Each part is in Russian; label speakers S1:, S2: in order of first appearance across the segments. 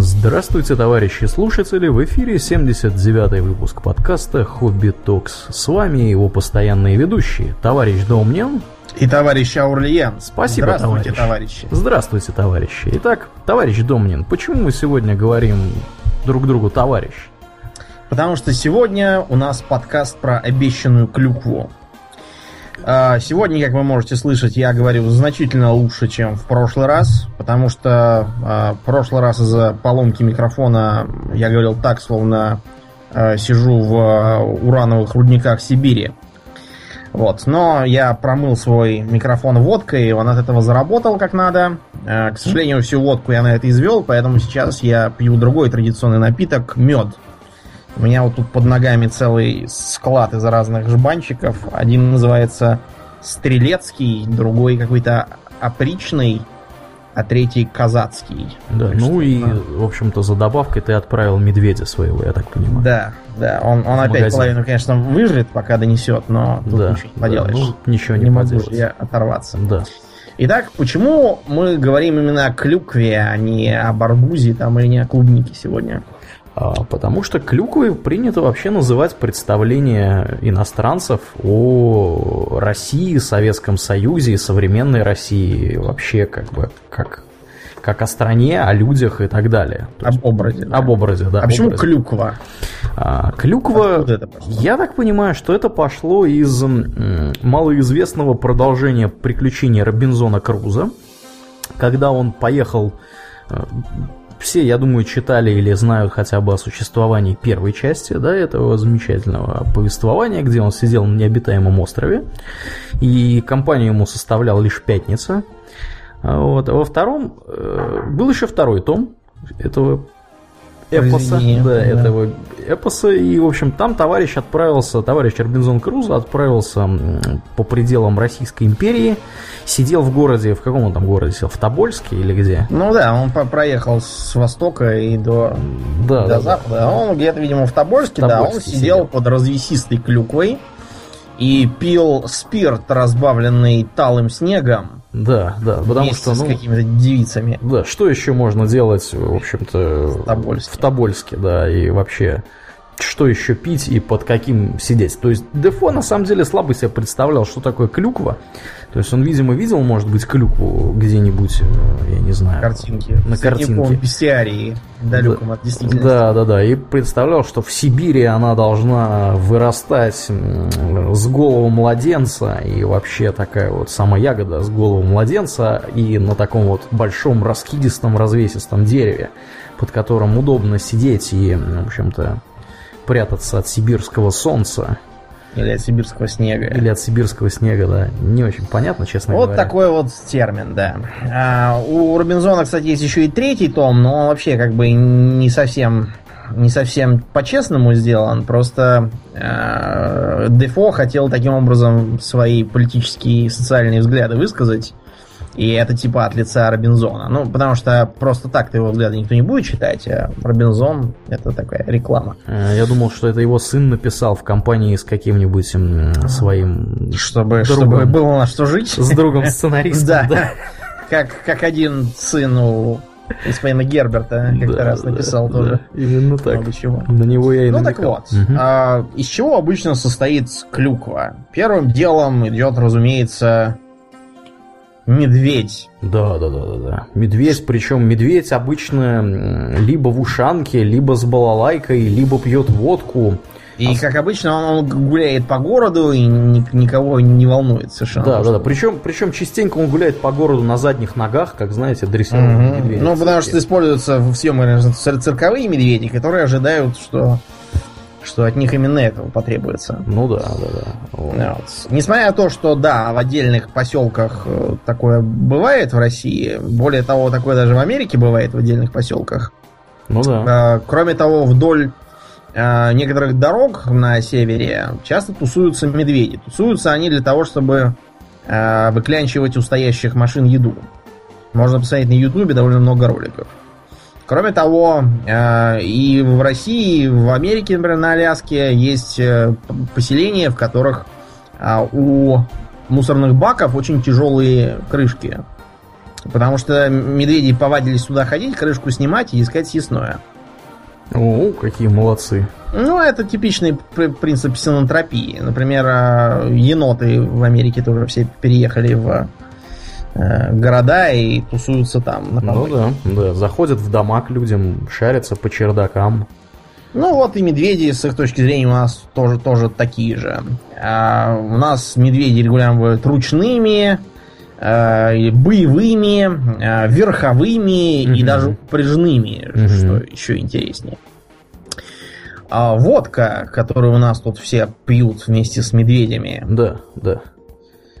S1: Здравствуйте, товарищи слушатели! В эфире 79-й выпуск подкаста «Хобби Токс». С вами его постоянные ведущие, товарищ Домнин
S2: и товарищ Аурлиен.
S1: Спасибо,
S2: Здравствуйте,
S1: товарищ.
S2: товарищи.
S1: Здравствуйте, товарищи. Итак, товарищ Домнин, почему мы сегодня говорим друг другу товарищ?
S2: Потому что сегодня у нас подкаст про обещанную клюкву. А, Сегодня, как вы можете слышать, я говорю значительно лучше, чем в прошлый раз, потому что а, в прошлый раз из-за поломки микрофона я говорил так, словно а, сижу в урановых рудниках Сибири. Вот. Но я промыл свой микрофон водкой, и он от этого заработал как надо. К сожалению, всю водку я на это извел, поэтому сейчас я пью другой традиционный напиток мед. У меня вот тут под ногами целый склад из разных жбанчиков. Один называется Стрелецкий, другой какой-то опричный, а третий казацкий.
S1: Да,
S2: Так
S1: ну и,
S2: да.
S1: в общем-то, за добавкой ты отправил медведя своего, я так понимаю.
S2: Да, да, он, он опять
S1: магазин.
S2: половину, конечно, выжрет, пока донесет, но тут
S1: Да,
S2: ничего не
S1: да,
S2: поделаешь.
S1: ну, ничего не
S2: могу
S1: поделать.
S2: же я оторваться.
S1: Да.
S2: Итак, почему мы говорим именно о клюкве, а не об арбузе там, или не о клубнике сегодня?
S1: А, Потому что клюквой принято вообще называть представление иностранцев о России, Советском Союзе современной России, вообще как бы как, как о стране, о людях и так далее. То
S2: Об образе. да.
S1: об образе, да.
S2: а почему
S1: образе.
S2: клюква?
S1: А, клюква, я так понимаю, что это пошло из малоизвестного продолжения приключений Робинзона Круза, когда он поехал... Все, я думаю, читали или знают хотя бы о существовании первой части, да, этого замечательного повествования, где он сидел на необитаемом острове, и компанию ему составлял лишь пятница. Вот. А во втором э, был еще второй том этого эпоса, да,
S2: да.
S1: этого эпоса, и, в общем, там товарищ отправился, товарищ Робинзон Крузо отправился по пределам Российской империи, сидел в городе, в каком он там городе сидел, в Тобольске или где?
S2: Ну да, он по- проехал с востока и до,
S1: Да,
S2: до
S1: да, да.
S2: запада. А Он где-то, видимо, в Тобольске, да, он
S1: Тобольске
S2: сидел,
S1: сидел.
S2: под развесистой клюквой и пил спирт, разбавленный талым снегом,
S1: Да, да, потому что,
S2: с
S1: ну,
S2: какими-то девицами.
S1: да, что еще можно делать, в общем-то,
S2: В Тобольске.
S1: в Тобольске, да, и вообще, что еще пить и под каким сидеть. То есть Дефо на самом деле слабо себе представлял, что такое клюква. То есть он, видимо, видел, может быть, клюкву где-нибудь, э, я не знаю.
S2: Картинки.
S1: На
S2: В
S1: картинке.
S2: бестиарии, далеком от действительности.
S1: Да, да, да. И представлял, что в Сибири она должна вырастать с голову младенца. И вообще такая вот сама ягода с голову младенца. И на таком вот большом раскидистом развесистом дереве, под которым удобно сидеть и, в общем-то, прятаться от сибирского солнца
S2: Или от сибирского снега.
S1: или от сибирского снега, да. Не очень понятно, честно
S2: Вот
S1: говоря.
S2: такой вот термин, да. А, у Робинзона, кстати, есть еще и третий том, но он вообще как бы не совсем не совсем по-честному сделан, просто э, Дефо хотел таким образом свои политические и социальные взгляды высказать, и это типа от лица Робинзона. Ну, потому что просто так-то его взгляды никто не будет читать, а Робинзон это такая реклама.
S1: Э, Я думал, что это его сын написал в компании с каким-нибудь своим
S2: Чтобы,
S1: Другом.
S2: чтобы было на что жить.
S1: с другом сценаристом.
S2: Да. Как, как один сын у господина Герберта как-то
S1: Да,
S2: раз
S1: да,
S2: написал
S1: да,
S2: тоже
S1: Именно так.
S2: много чего.
S1: На него я и
S2: Ну так
S1: намекал.
S2: вот,
S1: Мгм.
S2: а, из чего обычно состоит клюква? Первым делом идет, разумеется, медведь.
S1: Да, да, да, да, да. Медведь, причем медведь обычно либо в ушанке, либо с балалайкой, либо пьет водку.
S2: И, как обычно, он, он гуляет по городу и ни- никого не волнует совершенно.
S1: Да, да, да. Причем, причем частенько он гуляет по городу на задних ногах, как знаете, дрессированные
S2: Мгм.
S1: медведи.
S2: Ну, потому что используются в съемках цир- цирковые медведи, которые ожидают, что, что от них именно этого потребуется.
S1: Ну да, да, да. Вот.
S2: Вот. Несмотря на то, что да, в отдельных поселках э, такое бывает в России, более того, такое даже в Америке бывает в отдельных поселках.
S1: Ну да.
S2: Э, Кроме того, вдоль э, некоторых дорог на севере часто тусуются медведи. Тусуются они для того, чтобы выклянчивать у стоящих машин еду. Можно посмотреть на Ютубе довольно много роликов. Кроме того, э, и в России, и в Америке, например, на Аляске есть э, поселения, в которых а, у мусорных баков очень тяжелые крышки. Потому что медведи повадились сюда ходить, крышку снимать и искать съестное.
S1: О, какие молодцы.
S2: Ну, это типичный принцип синантропии. Например, а, еноты в Америке тоже все переехали в города и тусуются там.
S1: На ну да, да, заходят в дома к людям, шарятся по чердакам.
S2: Ну вот и медведи, с их точки зрения, у нас тоже, тоже такие же. А, у нас медведи регулярно бывают ручными, а, боевыми, а, верховыми угу. и даже упряжными, угу. что еще интереснее. А водка, которую у нас тут все пьют вместе с медведями.
S1: Да, да.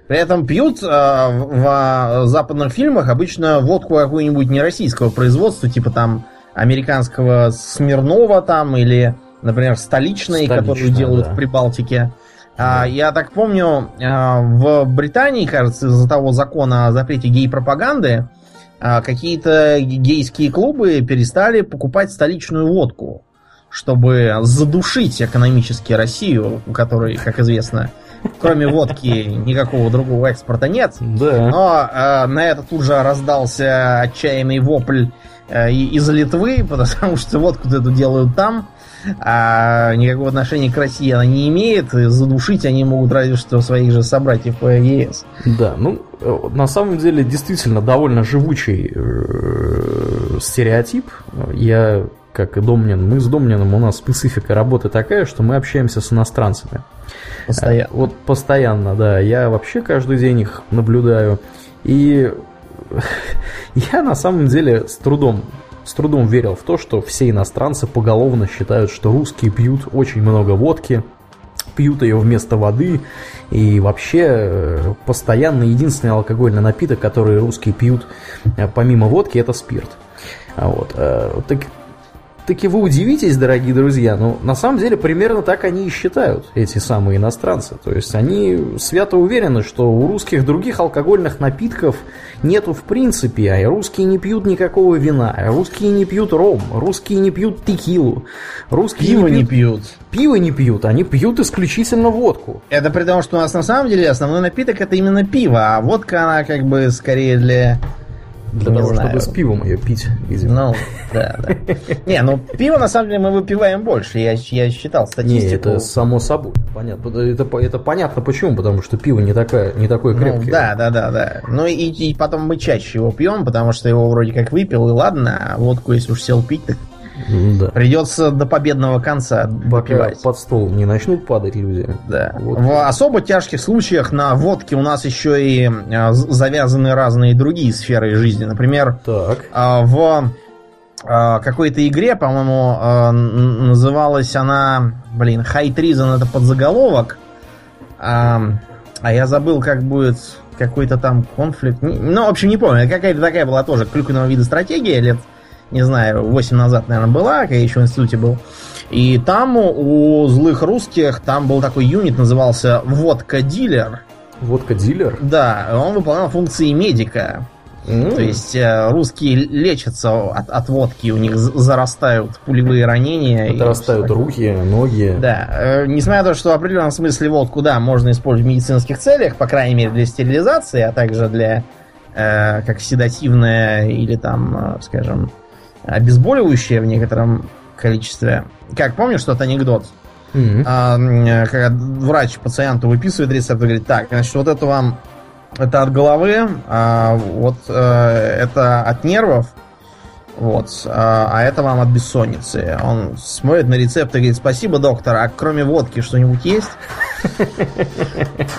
S2: При этом пьют а, в, в западных фильмах обычно водку какую-нибудь не российского производства, типа там американского Смирнова там или, например, столичной, Столичная, которую делают да. в Прибалтике. А, я так помню, а, в Британии, кажется, из-за того закона о запрете гей-пропаганды, а, какие-то гейские клубы перестали покупать столичную водку, чтобы задушить экономически Россию, у которой, как известно, кроме водки никакого другого экспорта нет. Да. Но э, на это тут же раздался отчаянный вопль Э, из Литвы, потому что водку эту делают там, а никакого отношения к России она не имеет, и задушить они могут разве что своих же собратьев по ЕС.
S1: Да, ну, э, на самом деле, действительно довольно живучий э, стереотип. Я, как и Домнин, мы с Домниным, у нас специфика работы такая, что мы общаемся с иностранцами.
S2: Постоянно.
S1: Вот постоянно, да. Я вообще каждый день их наблюдаю. И я на самом деле с трудом, с трудом верил в то, что все иностранцы поголовно считают, что русские пьют очень много водки, пьют ее вместо воды, и вообще э, постоянно единственный алкогольный напиток, который русские пьют э, помимо водки, это спирт. Вот. Э, так таки вы удивитесь, дорогие друзья, но на самом деле примерно так они и считают, эти самые иностранцы. То есть они свято уверены, что у русских других алкогольных напитков нету в принципе, а русские не пьют никакого вина, а русские не пьют ром, русские не пьют текилу, русские
S2: пиво не пьют.
S1: Пиво не пьют, они пьют исключительно водку.
S2: Это при том, что у нас на самом деле основной напиток это именно пиво, а водка она как бы скорее для
S1: для не того, знаю. чтобы с пивом ее пить,
S2: видимо. Ну, да, да. Не, ну пиво на самом деле мы выпиваем больше. Я, я считал статистику. Не,
S1: это само собой. Понятно. Это, это понятно почему, потому что пиво не, такая, не такое ну, крепкое.
S2: Ну, да, да, да, да. Ну и, и потом мы чаще его пьем, потому что его вроде как выпил, и ладно, а водку, если уж сел пить, так да. Придется до победного конца
S1: выпивать. под стол не начнут падать люди.
S2: Да. Вот. В особо тяжких случаях на водке у нас еще и а, завязаны разные другие сферы жизни. Например, так. А, в а, какой-то игре, по-моему, называлась она, блин, High Treason это подзаголовок. А я забыл, как будет какой-то там конфликт. Ну, в общем, не помню. Какая-то такая была тоже клюквенного вида стратегия лет не знаю, 8 назад, наверное, была, когда я еще в институте был. И там у злых русских, там был такой юнит, назывался «Водка-дилер».
S1: Водка-дилер?
S2: Да, он выполнял функции медика. Mm. То есть э, русские лечатся от, от водки, у них зарастают пулевые ранения.
S1: Зарастают руки, ноги.
S2: Да. Э, несмотря на то, что в определенном смысле водку, да, можно использовать в медицинских целях, по крайней мере для стерилизации, а также для э, как седативное или там, э, скажем, обезболивающее в некотором количестве. Как помнишь тот анекдот? Mm-hmm. А, когда врач пациенту выписывает рецепт и говорит, так, значит, вот это вам это от головы, а вот э, это от нервов, вот. А, а это вам от бессонницы. Он смотрит на рецепт и говорит, спасибо, доктор, а кроме водки что-нибудь есть?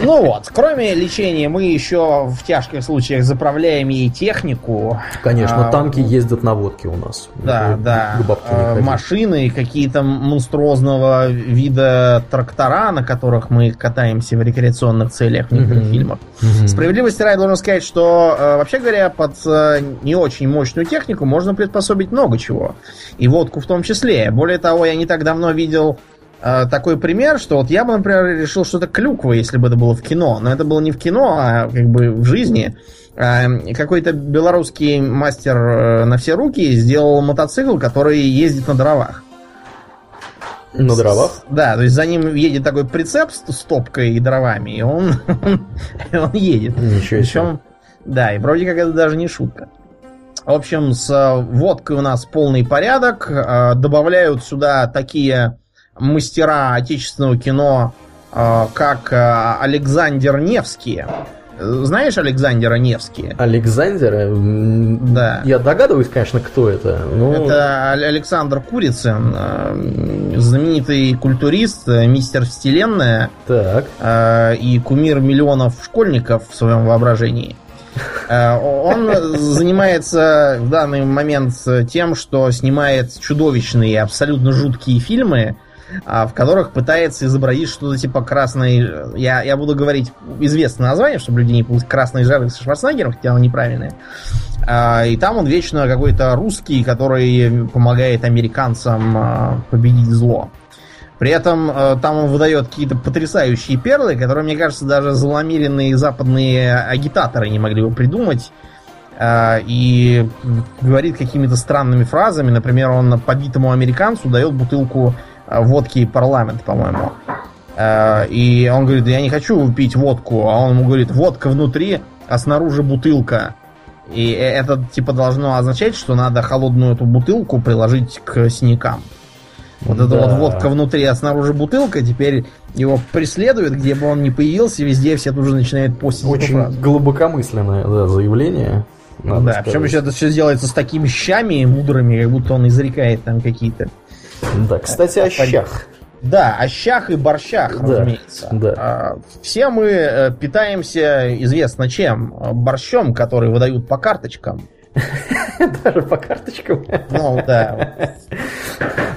S2: Ну вот, кроме лечения, мы еще в тяжких случаях заправляем ей технику.
S1: Конечно, а, танки ездят на водке у нас.
S2: Да, да. А, машины, какие-то монструозного вида трактора, на которых мы катаемся в рекреационных целях в некоторых фильмах. Справедливости ради должен сказать, что, э, вообще говоря, под э, не очень мощную технику можно приспособить много чего. И водку в том числе. Более того, я не так давно видел э, такой пример, что вот я бы, например, решил, что это клюква, если бы это было в кино. Но это было не в кино, а как бы в жизни. Э, какой-то белорусский мастер э, на все руки сделал мотоцикл, который ездит на дровах.
S1: На дровах?
S2: Да, то есть за ним едет такой прицеп с топкой и дровами, и он, он едет.
S1: Ничего себе. Причем
S2: Да, и вроде как это даже не шутка. В общем, с э, водкой у нас полный порядок. Э, добавляют сюда такие мастера отечественного кино, э, как Александр Невский. Знаешь Александра Невский?
S1: Александра?
S2: Да.
S1: Я догадываюсь, конечно, кто это.
S2: Но... Это Александр Курицын, знаменитый культурист, мистер Вселенная.
S1: Так.
S2: И кумир миллионов школьников в своем воображении. Э, он занимается в данный момент тем, что снимает чудовищные, абсолютно жуткие фильмы, а, в которых пытается изобразить что-то типа красной... Я, я буду говорить известное название, чтобы люди не путали красной жары со Шварценеггером, хотя оно неправильное. А, и там он вечно какой-то русский, который помогает американцам а, победить зло. При этом э, там он выдает какие-то потрясающие перлы, которые, мне кажется, даже зломеренные западные агитаторы не могли бы придумать. Э, и говорит какими-то странными фразами. Например, он побитому американцу дает бутылку э, водки парламент, по-моему. Э, и он говорит, я не хочу пить водку. А он ему говорит, водка внутри, а снаружи бутылка. И э, это типа должно означать, что надо холодную эту бутылку приложить к синякам. Вот да. эта вот водка внутри, а снаружи бутылка, теперь его преследует, где бы он ни появился, везде все тут же начинают постить
S1: Очень глубокомысленное да, заявление.
S2: Надо да, сказать. причем еще это все делается с такими щами мудрыми, как будто он изрекает там какие-то.
S1: Да, кстати, о щах.
S2: Да, о щах и борщах, да, разумеется. Да. А, все мы э, питаемся известно чем. Борщом, который выдают по карточкам.
S1: Даже по карточкам?
S2: Ну, да.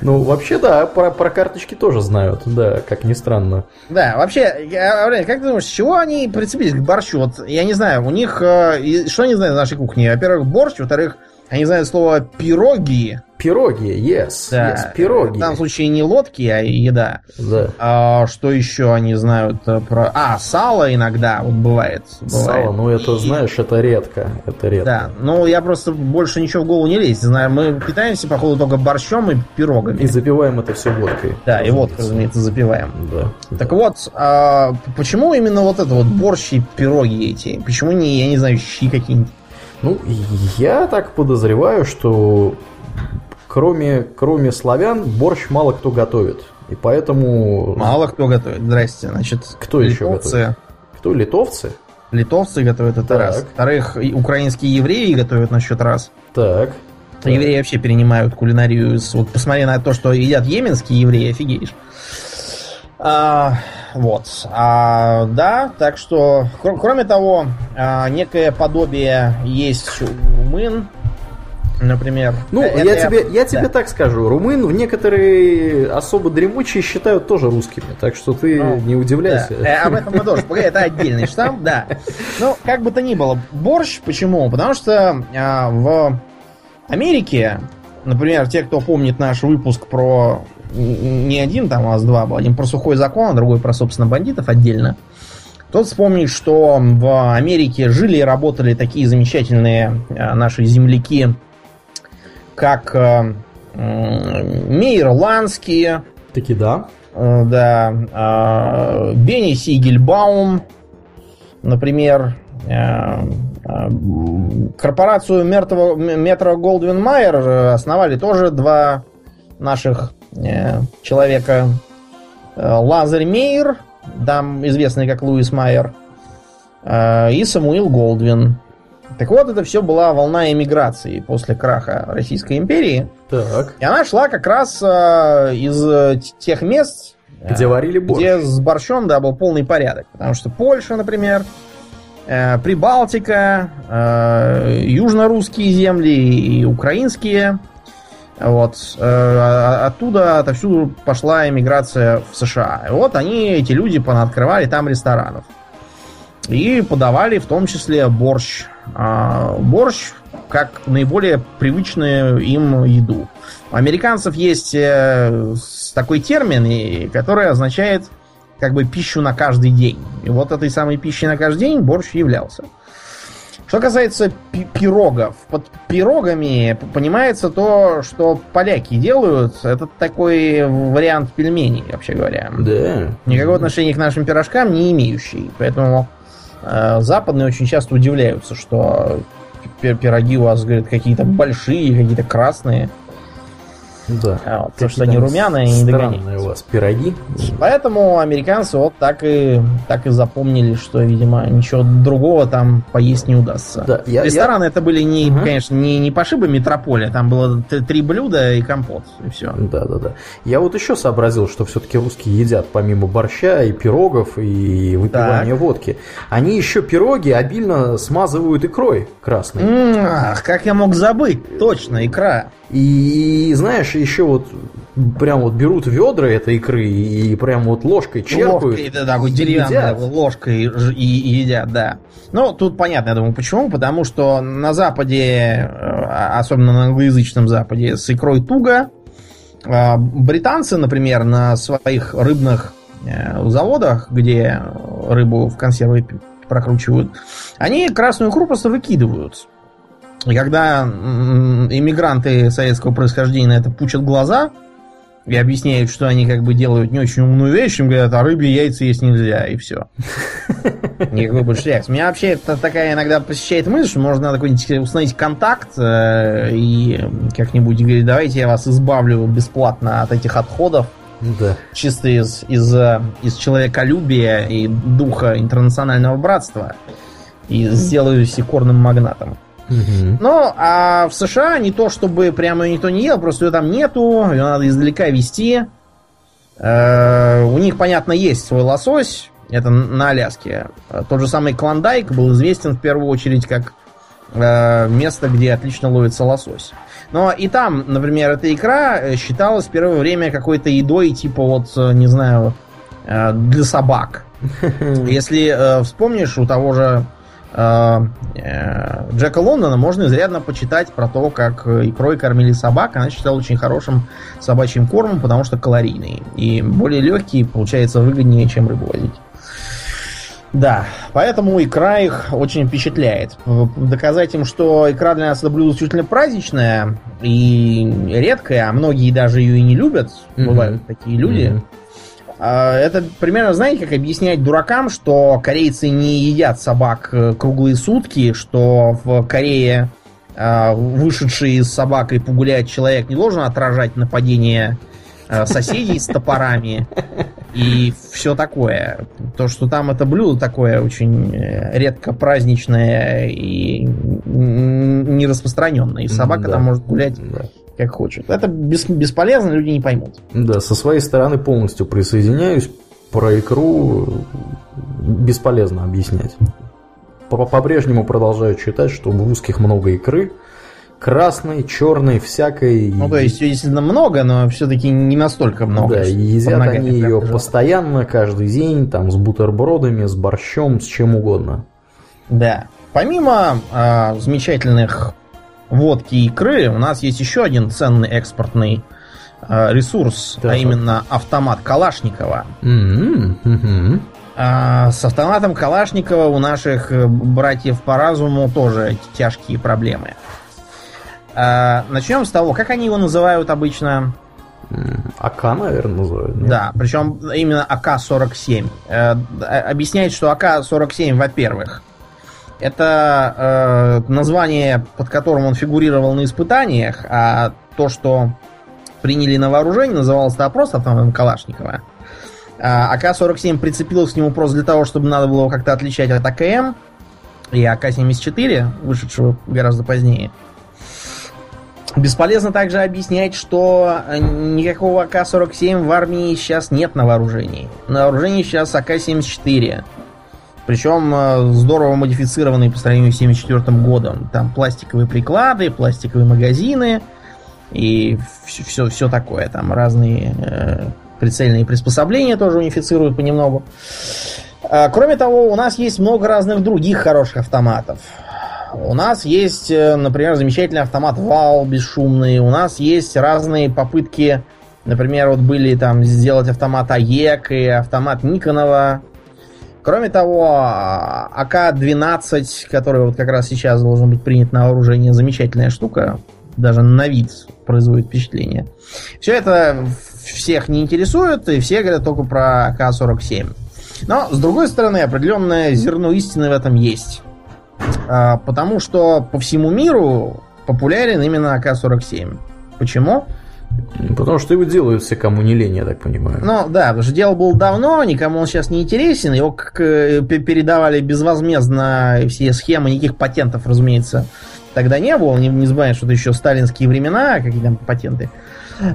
S1: Ну, вообще, да, про, про карточки тоже знают, да, как ни странно.
S2: Да, вообще, я, как ты думаешь, с чего они прицепились к борщу? Вот, я не знаю, у них, э, что они знают в нашей кухне? Во-первых, борщ, во-вторых, они знают слово пироги,
S1: Пироги, yes, да. yes, пироги.
S2: В данном случае не лодки, а еда.
S1: Да.
S2: А, что еще они знают э, про... А, сало иногда вот бывает. бывает.
S1: Сало, ну это, знаешь, это редко. Это редко.
S2: Да, ну я просто больше ничего в голову не лезть. Знаю, мы питаемся, походу, только борщом и пирогами.
S1: И запиваем это все водкой.
S2: Да, разумеется. и водку, разумеется, запиваем.
S1: Да.
S2: Так
S1: да.
S2: вот, а, почему именно вот это вот борщ и пироги эти? Почему не, я не знаю, щи какие-нибудь?
S1: Ну, я так подозреваю, что кроме, кроме славян, борщ мало кто готовит. И поэтому...
S2: Мало кто готовит. Здрасте. Значит,
S1: кто литовцы. еще готовит? Кто? Литовцы?
S2: Литовцы готовят это так. раз. Во-вторых, украинские евреи готовят на счет раз.
S1: Так.
S2: Евреи вообще перенимают кулинарию. Вот посмотри на то, что едят йеменские евреи, офигеешь. А, вот. А, да, так что, кроме того, а, некое подобие есть у румын, например.
S1: Ну, это я, тебе, я тебе так скажу. Румын в некоторые особо дремучие считают тоже русскими, так что ты ну, не удивляйся.
S2: Да. Э, об этом мы тоже. Это отдельный штамп, да. Ну, как бы то ни было, борщ, почему? Потому что а, в Америке, например, те, кто помнит наш выпуск про не один, там у нас два был, один про сухой закон, а другой про, собственно, бандитов отдельно. Тот вспомнит, что в Америке жили и работали такие замечательные а, наши земляки, как э, Мейер Ланский.
S1: Таки да.
S2: Э, да. Э, Бенни Сигельбаум, например. Э, э, корпорацию Метро Голдвин Майер основали тоже два наших э, человека. Э, Лазарь Мейер, там известный как Луис Майер, э, и Самуил Голдвин. Так вот, это все была волна эмиграции после краха Российской империи.
S1: Так.
S2: И она шла как раз э, из тех мест,
S1: где варили борщ.
S2: Где с борщом, да, был полный порядок. Потому что Польша, например, э, Прибалтика, э, южно-русские земли и украинские. Вот. Э, оттуда, отовсюду пошла эмиграция в США. И вот они, эти люди, понаоткрывали там ресторанов. И подавали в том числе борщ. А, борщ как наиболее привычную им еду. У американцев есть э, такой термин, который означает как бы пищу на каждый день. И вот этой самой пищей на каждый день борщ являлся. Что касается пирогов, под пирогами понимается то, что поляки делают. Это такой вариант пельменей, вообще говоря.
S1: Да.
S2: Никакого отношения к нашим пирожкам не имеющий. Поэтому э, западные очень часто удивляются, что пироги у вас, говорят, какие-то большие, какие-то красные.
S1: Да.
S2: А, вот, потому что они румяные и не
S1: догоняют. у вас пироги.
S2: Поэтому американцы вот так и, так и запомнили, что, видимо, ничего другого там поесть не удастся. Да, я, Рестораны я... это были, не, угу. конечно, не, не пошибы метрополия, там было три блюда и компот, и все.
S1: Да, да, да. Я вот еще сообразил, что все-таки русские едят помимо борща и пирогов и выпивания так. водки. Они еще пироги обильно смазывают икрой красной.
S2: Ах, как я мог забыть, точно, икра.
S1: И знаешь, еще вот прям вот берут ведра этой икры и прям вот ложкой черпают. Ложкой,
S2: да, такой деревянной ложкой и, и едят, да. Ну, тут понятно, я думаю, почему. Потому что на Западе, э, особенно на англоязычном Западе, с икрой туго. А, британцы, например, на своих рыбных э, заводах, где рыбу в консервы прокручивают, они красную икру просто выкидывают. И когда иммигранты советского происхождения на это пучат глаза и объясняют, что они как бы делают не очень умную вещь, им говорят, а рыбе яйца есть нельзя, и все. Никакой больше реакции. Меня вообще это такая иногда посещает мысль, что можно надо какой-нибудь установить контакт э, и как-нибудь говорить, давайте я вас избавлю бесплатно от этих отходов. Да. Чисто из, из, э, из человеколюбия и духа интернационального братства. И сделаю секорным магнатом. Угу. Ну, а в США не то, чтобы прямо никто не ел, просто ее там нету, ее надо издалека вести. Э, у них, понятно, есть свой лосось, это на Аляске. Тот же самый Клондайк был известен в первую очередь как э, место, где отлично ловится лосось. Но и там, например, эта икра считалась в первое время какой-то едой, типа вот, не знаю, э, для собак. Если вспомнишь, у того же Э, э, Джека Лондона можно изрядно почитать про то, как икрой кормили собак. Она считала очень хорошим собачьим кормом, потому что калорийный. И более легкий, получается, выгоднее, чем рыбу возить. Да, поэтому икра их очень впечатляет. Доказать им, что икра для нас это блюдо исключительно праздничное и редкое, а многие даже ее и не любят. Mm-hmm. Бывают такие люди. Mm-hmm а, это примерно, знаете, как объяснять дуракам, что корейцы не едят собак э, круглые сутки, что в Корее а, вышедший с собакой погулять человек не должен отражать нападение э, соседей с топорами и все такое. То, что там это блюдо такое очень э, редко праздничное и не распространенное. И собака да. там может гулять да как хочет. Это бес, бесполезно, люди не поймут.
S1: Да, со своей стороны полностью присоединяюсь. Про икру бесполезно объяснять. По-прежнему продолжаю читать, что в русских много икры. Красной, черной, всякой.
S2: Ну, то есть, действительно много, но все-таки не настолько много.
S1: Да, и едят они ее постоянно, каждый день, там, с бутербродами, с борщом, с чем угодно.
S2: Да. Помимо э, замечательных водки и икры, у нас есть еще один ценный экспортный э, ресурс, да. а именно автомат Калашникова. Mm-hmm. А, с автоматом Калашникова у наших э, братьев по разуму тоже тяжкие проблемы. А, начнем с того, как они его называют обычно.
S1: АК, наверное, называют.
S2: Нет? Да, причем именно АК-47. Э, объясняет, что АК-47, во-первых, это э, название, под которым он фигурировал на испытаниях, а то, что приняли на вооружение, называлось это просто автоматом Калашникова. А АК-47 прицепилась к нему просто для того, чтобы надо было его как-то отличать от АКМ и АК-74, вышедшего гораздо позднее. Бесполезно также объяснять, что никакого АК-47 в армии сейчас нет на вооружении. На вооружении сейчас АК-74. Причем э, здорово модифицированный по сравнению с 1974 годом. Там пластиковые приклады, пластиковые магазины и все, все, все такое. Там разные э, прицельные приспособления тоже унифицируют понемногу. А, кроме того, у нас есть много разных других хороших автоматов. У нас есть, э, например, замечательный автомат ВАЛ бесшумный. У нас есть разные попытки, например, вот были там сделать автомат АЕК и автомат Никонова Кроме того, АК-12, который вот как раз сейчас должен быть принят на вооружение, замечательная штука. Даже на вид производит впечатление. Все это всех не интересует, и все говорят только про АК-47. Но, с другой стороны, определенное зерно истины в этом есть. А, потому что по всему миру популярен именно АК-47. Почему?
S1: Потому что его делают все, кому не лень, я так понимаю.
S2: Ну да, потому что дело было давно, никому он сейчас не интересен. Его как э, передавали безвозмездно все схемы, никаких патентов, разумеется, тогда не было. Не, не забываем, что это еще сталинские времена, какие там патенты.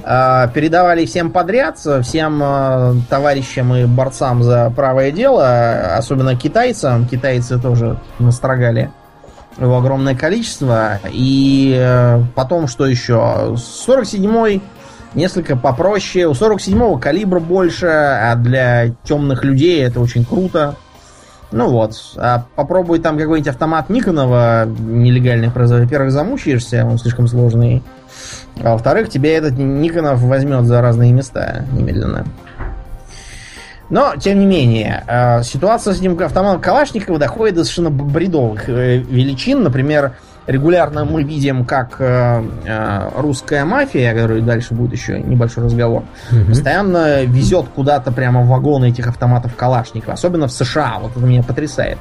S2: А, передавали всем подряд, всем а, товарищам и борцам за правое дело, особенно китайцам. Китайцы тоже настрогали его огромное количество. И э, потом, что еще? 47-й несколько попроще. У 47-го калибр больше, а для темных людей это очень круто. Ну вот. А попробуй там какой-нибудь автомат Никонова нелегальный производить. Во-первых, замучаешься, он слишком сложный. А во-вторых, тебя этот Никонов возьмет за разные места немедленно. Но, тем не менее, э, ситуация с этим автоматом Калашникова доходит до совершенно бредовых э, величин. Например, регулярно мы видим, как э, русская мафия, о которой дальше будет еще небольшой разговор, угу. постоянно везет куда-то прямо вагоны этих автоматов Калашникова. Особенно в США. Вот это меня потрясает.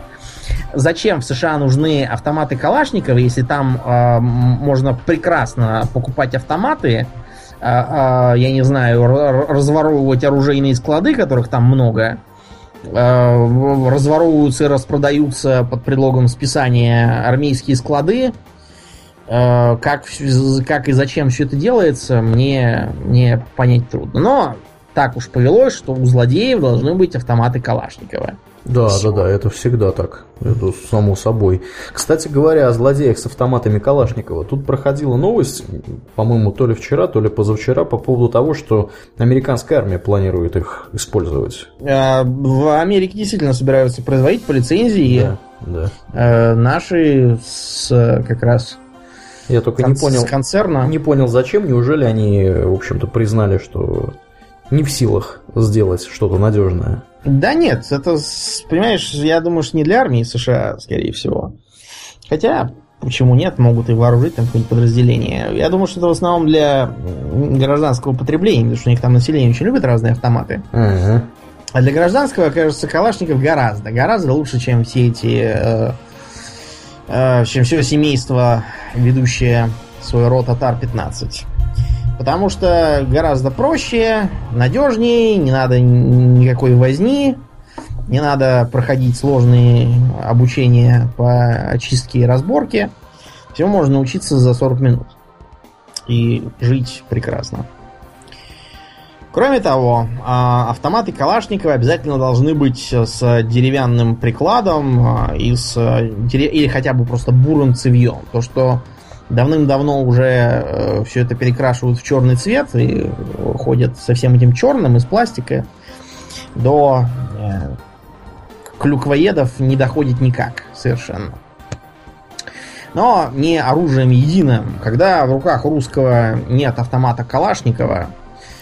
S2: Зачем в США нужны автоматы Калашникова, если там э, можно прекрасно покупать автоматы, а, а, я не знаю, разворовывать оружейные склады, которых там много, а, разворовываются и распродаются под предлогом списания армейские склады. Как, как и зачем все это делается, мне, мне понять трудно. Но так уж повелось, что у злодеев должны быть автоматы Калашникова.
S1: Да, Все. да, да, это всегда так. Это само собой. Кстати говоря, о злодеях с автоматами Калашникова. Тут проходила новость, по-моему, то ли вчера, то ли позавчера, по поводу того, что американская армия планирует их использовать.
S2: А, в Америке действительно собираются производить по лицензии. Да, да. А, наши с как раз
S1: я только кон- не понял,
S2: концерна.
S1: не понял, зачем. Неужели они, в общем-то, признали, что не в силах сделать что-то надежное?
S2: Да нет, это, понимаешь, я думаю, что не для армии США, скорее всего. Хотя, почему нет, могут и вооружить там какое-нибудь подразделение. Я думаю, что это в основном для гражданского потребления, потому что у них там население очень любит разные автоматы. Uh-huh. А для гражданского, кажется, Калашников гораздо, гораздо лучше, чем все эти... Э, э, чем все семейство, ведущее свой род Атар-15. Потому что гораздо проще, надежнее, не надо никакой возни, не надо проходить сложные обучения по очистке и разборке. Всего можно научиться за 40 минут. И жить прекрасно. Кроме того, а, автоматы Калашникова обязательно должны быть с деревянным прикладом а, и с, или хотя бы просто бурым цевьем. То, что давным-давно уже э, все это перекрашивают в черный цвет и ходят со всем этим черным из пластика до э, клюквоедов не доходит никак совершенно. Но не оружием единым. Когда в руках русского нет автомата Калашникова,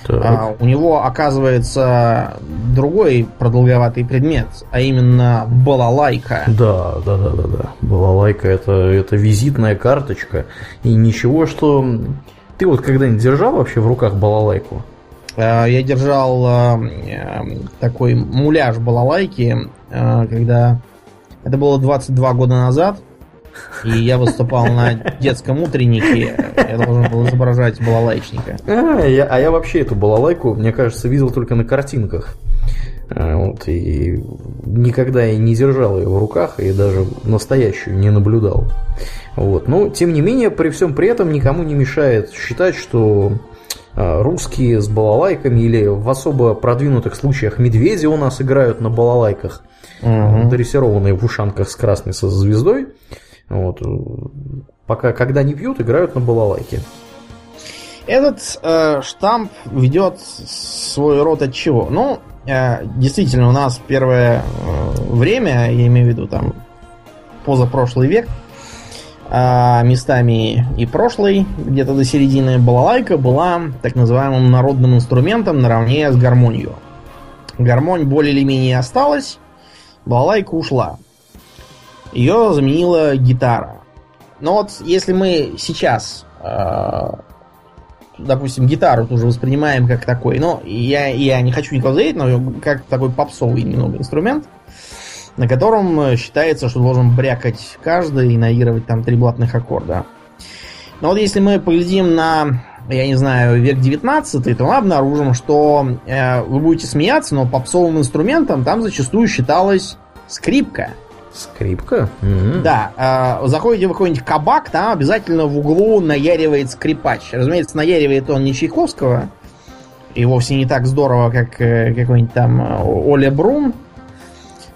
S2: а, у него оказывается другой продолговатый предмет, а именно балалайка.
S1: Да, да, да, да, да. Балалайка это, это визитная карточка. И ничего, что. Ты вот когда-нибудь держал вообще в руках балалайку?
S2: А, я держал а, такой муляж балалайки, а, когда это было 22 года назад. И я выступал на детском утреннике. Я должен был изображать балалайчника.
S1: А я, а я вообще эту балалайку, мне кажется, видел только на картинках. А, вот, и никогда я не держал ее в руках и даже настоящую не наблюдал. Вот. Но, тем не менее, при всем при этом никому не мешает считать, что а, русские с балалайками или в особо продвинутых случаях медведи у нас играют на балалайках, угу. дрессированные в ушанках с красной со звездой. Вот. Пока, когда не пьют, играют на балалайке.
S2: Этот э, штамп ведет свой род от чего? Ну, э, действительно, у нас первое э, время, я имею в виду там позапрошлый век, э, местами и прошлый, где-то до середины балалайка была так называемым народным инструментом наравне с гармонью. Гармонь более или менее осталась, балалайка ушла ее заменила гитара. Но вот если мы сейчас э, допустим, гитару тоже воспринимаем как такой, ну, я, я не хочу никого заедать, но как такой попсовый немного инструмент, на котором считается, что должен брякать каждый и наигрывать там три блатных аккорда. Но вот если мы поглядим на, я не знаю, век 19, то мы обнаружим, что э, вы будете смеяться, но попсовым инструментом там зачастую считалась скрипка.
S1: Скрипка?
S2: Mm-hmm. Да. Э, заходите в какой-нибудь кабак, там обязательно в углу наяривает скрипач. Разумеется, наяривает он не Чайковского, и вовсе не так здорово, как э, какой-нибудь там э, Оля Брун.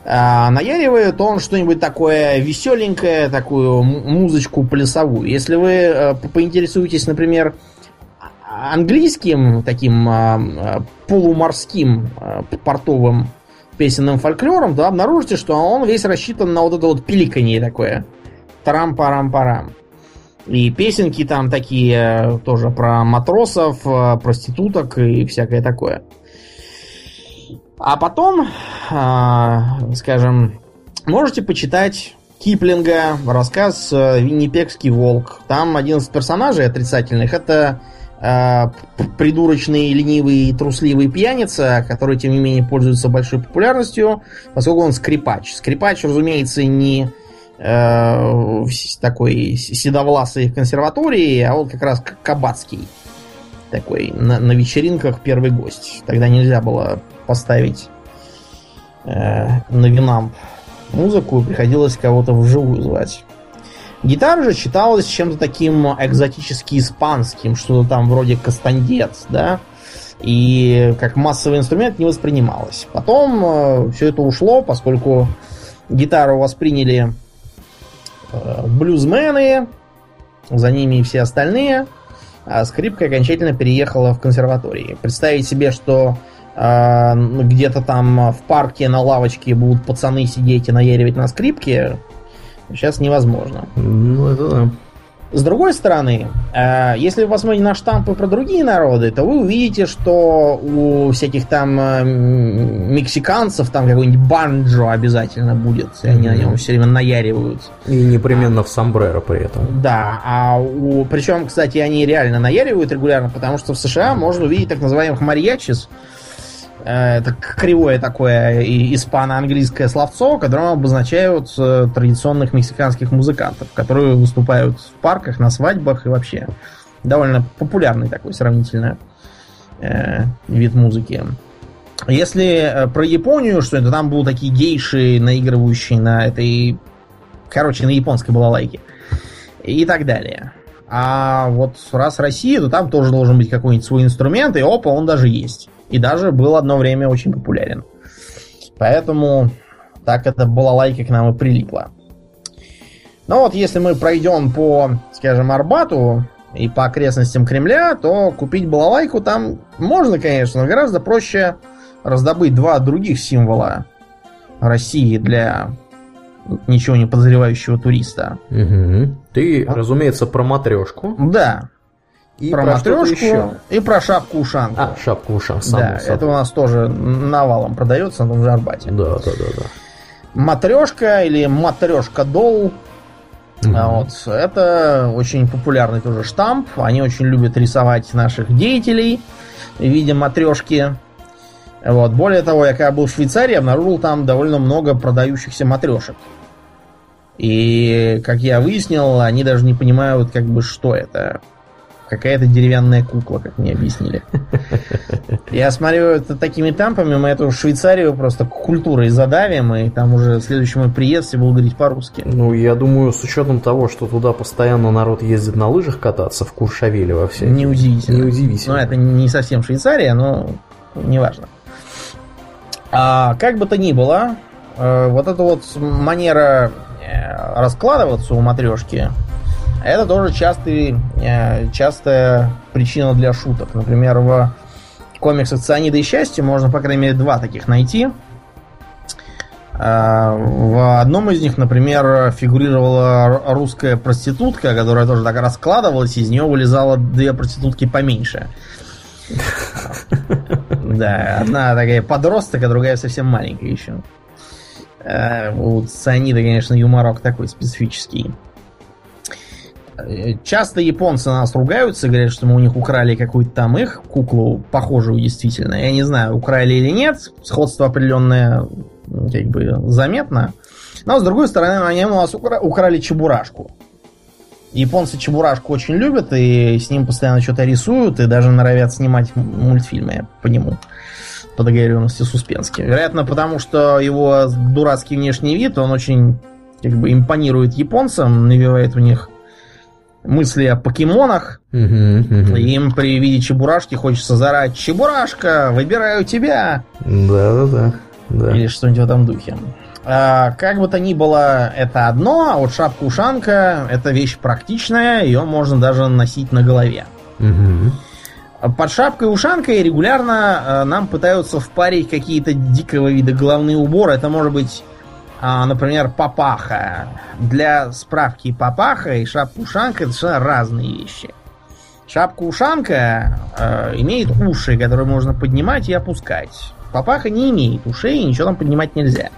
S2: А наяривает он что-нибудь такое веселенькое, такую музычку плясовую. Если вы э, поинтересуетесь, например, английским таким э, полуморским э, портовым песенным фольклором, то обнаружите, что он весь рассчитан на вот это вот пиликанье такое. Тарам-парам-парам. И песенки там такие тоже про матросов, проституток и всякое такое. А потом, э, скажем, можете почитать Киплинга, рассказ «Виннипекский волк». Там один из персонажей отрицательных это э, придурочный, ленивый, трусливый пьяница, который, тем не менее, пользуется большой популярностью, поскольку он скрипач. Скрипач, разумеется, не э, такой седовласый в консерватории, а вот как раз кабацкий. Такой на, на вечеринках первый гость. Тогда нельзя было поставить э, на винамп музыку, приходилось кого-то вживую звать. Гитара же считалась чем-то таким экзотически испанским, что-то там вроде кастандец, да, и как массовый инструмент не воспринималось. Потом э, все это ушло, поскольку гитару восприняли э, блюзмены, за ними и все остальные, а скрипка окончательно переехала в консерватории. Представить себе, что э, где-то там в парке на лавочке будут пацаны сидеть и наяривать на скрипке, сейчас невозможно.
S1: Ну, это да.
S2: С другой стороны, э, если вы посмотрите на штампы про другие народы, то вы увидите, что у всяких там э, мексиканцев там какой-нибудь банджо обязательно будет, и они mm-hmm. на нем все время наяривают.
S1: И непременно в сомбреро при этом.
S2: Да, а у... причем, кстати, они реально наяривают регулярно, потому что в США можно увидеть так называемых мариачис, Э, это кривое такое испано-английское словцо, которым обозначают э, традиционных мексиканских музыкантов, которые выступают в парках, на свадьбах и вообще. Довольно популярный такой сравнительно э, вид музыки. Если про Японию, что это там будут такие гейши, наигрывающие на этой, короче, на японской балалайке и так далее. А вот раз Россия, то там тоже должен быть какой-нибудь свой инструмент, и опа, он даже есть. И даже был одно время очень популярен. Поэтому так это балалайка к нам и прилипла. Но вот если мы пройдем по, скажем, Арбату и по окрестностям Кремля, то купить балалайку там можно, конечно, но гораздо проще раздобыть два других символа России для ничего не подозревающего туриста.
S1: Угу. Ты, вот. разумеется, про матрешку.
S2: Да. И про, про матрешку и про шапку-ушанку.
S1: А, шапку-ушанку.
S2: Да, собой. это у нас тоже навалом продается на том же Арбате.
S1: Да, да, да, да.
S2: Матрешка или матрешка-дол. Угу. Вот. Это очень популярный тоже штамп. Они очень любят рисовать наших деятелей в виде матрешки. Вот. Более того, я когда был в Швейцарии, обнаружил там довольно много продающихся матрешек. И, как я выяснил, они даже не понимают, как бы, что это. Какая-то деревянная кукла, как мне объяснили. Я смотрю, это такими темпами мы эту Швейцарию просто культурой задавим, и там уже следующий мой приезд я буду говорить по-русски.
S1: Ну, я думаю, с учетом того, что туда постоянно народ ездит на лыжах кататься в Куршавеле во все.
S2: Неудивительно.
S1: Неудивительно.
S2: Ну, это не совсем Швейцария, но неважно. А, как бы то ни было, э, вот эта вот манера э, раскладываться у матрешки, это тоже частый, э, частая причина для шуток. Например, в комиксах «Цианида и счастье» можно, по крайней мере, два таких найти. В одном из них, например, фигурировала русская проститутка, которая тоже так раскладывалась, из нее вылезало две проститутки поменьше. Да, одна такая подросток, а другая совсем маленькая еще. Э, у Цианида, конечно, юморок такой специфический. Э, часто японцы нас ругаются, говорят, что мы у них украли какую-то там их куклу, похожую действительно. Я не знаю, украли или нет. Сходство определенное как бы заметно. Но, с другой стороны, они у нас укра- украли чебурашку. Японцы чебурашку очень любят, и с ним постоянно что-то рисуют, и даже норовят снимать мультфильмы по нему по договоренности с Успенским. Вероятно, потому что его дурацкий внешний вид, он очень как бы импонирует японцам, навевает у них мысли о покемонах.
S1: Угу, угу.
S2: Им при виде чебурашки хочется зарать «Чебурашка, выбираю тебя!»
S1: Да-да-да. Да.
S2: Или что-нибудь в этом духе. А, как бы то ни было, это одно, а вот шапка-ушанка это вещь практичная, ее можно даже носить на голове.
S1: Угу.
S2: Под шапкой-ушанкой регулярно э, нам пытаются впарить какие-то дикого вида головные уборы. Это может быть, например, папаха. Для справки, папаха и шапка-ушанка это совершенно разные вещи. Шапка-ушанка э, имеет уши, которые можно поднимать и опускать. Папаха не имеет ушей, ничего там поднимать нельзя.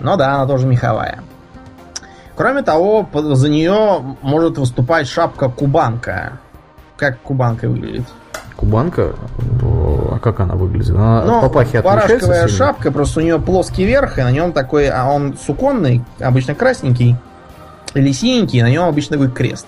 S2: Но да, она тоже меховая. Кроме того, за нее может выступать шапка-кубанка. Как кубанка выглядит?
S1: Кубанка? О, А как она выглядит? Она
S2: Ну,
S1: от папахи
S2: барашковая шапка, просто у нее плоский верх, и на нем такой, а он суконный, обычно красненький, или синенький, и на нем обычно такой крест.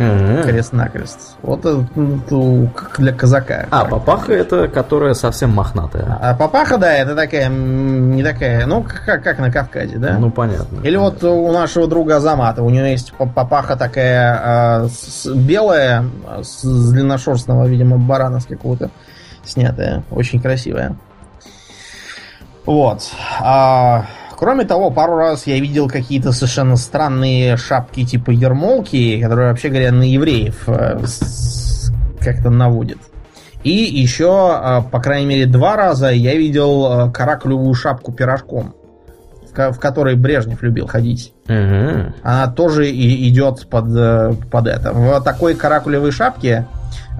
S1: Ага.
S2: Крест-накрест. Вот это ну, как для казака.
S1: А, папаха это которая совсем мохнатая.
S2: А папаха, да, это такая, не такая, ну, как, как на Кавказе, да?
S1: Ну, понятно.
S2: Или вот у нашего друга Азамата, у него есть па- папаха такая а, с- белая, а, с длинношерстного, видимо, барана с какого-то снятая. Очень красивая. Вот. А, кроме того, пару раз я видел какие-то совершенно странные шапки типа ермолки, которые, вообще говоря, на евреев э, как-то наводят. И еще, а, по крайней мере, два раза я видел а, каракулевую шапку пирожком, в ко- в которой Брежнев любил ходить.
S1: Ага.
S2: Она тоже и идет под, э, под это. В такой каракулевой шапке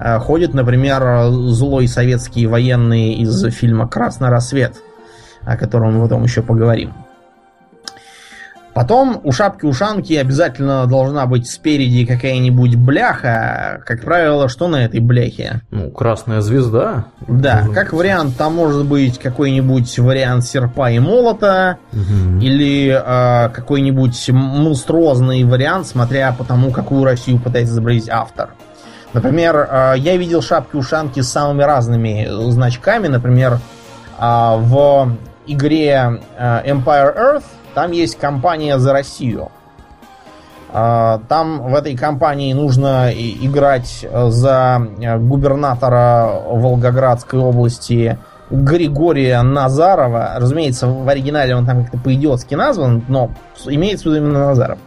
S2: э, ходит, например, злой советский военный из фильма «Красный рассвет», о котором мы потом еще поговорим. Потом у шапки-ушанки обязательно должна быть спереди какая-нибудь бляха. Как правило, что на этой бляхе?
S1: Ну, красная звезда.
S2: Да, как
S1: быть.
S2: вариант, там может быть какой-нибудь вариант серпа и молота,
S1: Мгм.
S2: или э, какой-нибудь монструозный вариант, смотря по тому, какую Россию пытается изобразить автор. Например, э, я видел шапки-ушанки с самыми разными значками. Например, э, в игре Empire Earth там есть компания за Россию. Э, Там в этой компании нужно играть э, за э, губернатора Волгоградской области Григория Назарова. Разумеется, в оригинале он там как-то по-идиотски назван, но имеется в виду именно Назаров.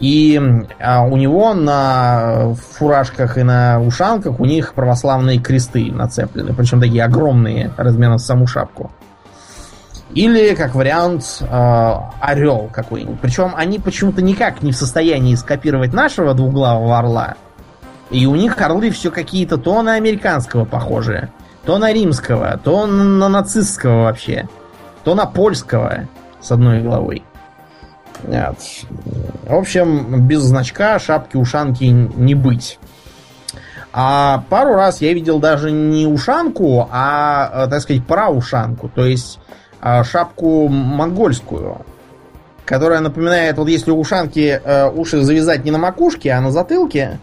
S2: И а, у него на фуражках и на ушанках у них православные кресты нацеплены. Причем такие огромные, размером с саму шапку. Или, как вариант, э, орел какой-нибудь. Причем они почему-то никак не в состоянии скопировать нашего двуглавого орла. И у них орлы все какие-то то на американского похожие, то на римского, то на нацистского вообще, то на польского с одной головой. Вот. В общем, без значка шапки-ушанки не быть. А пару раз я видел даже не ушанку, а, э, так сказать, праушанку. То есть шапку монгольскую. Которая напоминает, вот если у ушанки э, уши завязать не на макушке, а на затылке,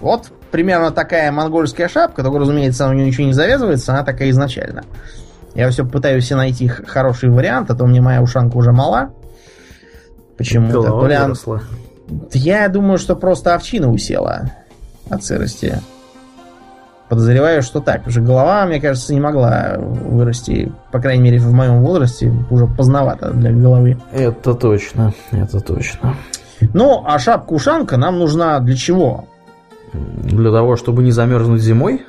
S2: вот примерно такая монгольская шапка, только, разумеется, у нее ничего не завязывается, она такая изначально. Я все пытаюсь найти хороший вариант, а то мне моя ушанка уже мала. Почему-то. Я думаю, что просто овчина усела от сырости. Подозреваю, что так. Что голова, мне кажется, не могла вырасти, по крайней мере, в моем возрасте, уже поздновато для головы.
S1: Это точно, это точно.
S2: Ну, а шапка-ушанка нам нужна для чего?
S1: Для того, чтобы не замерзнуть зимой?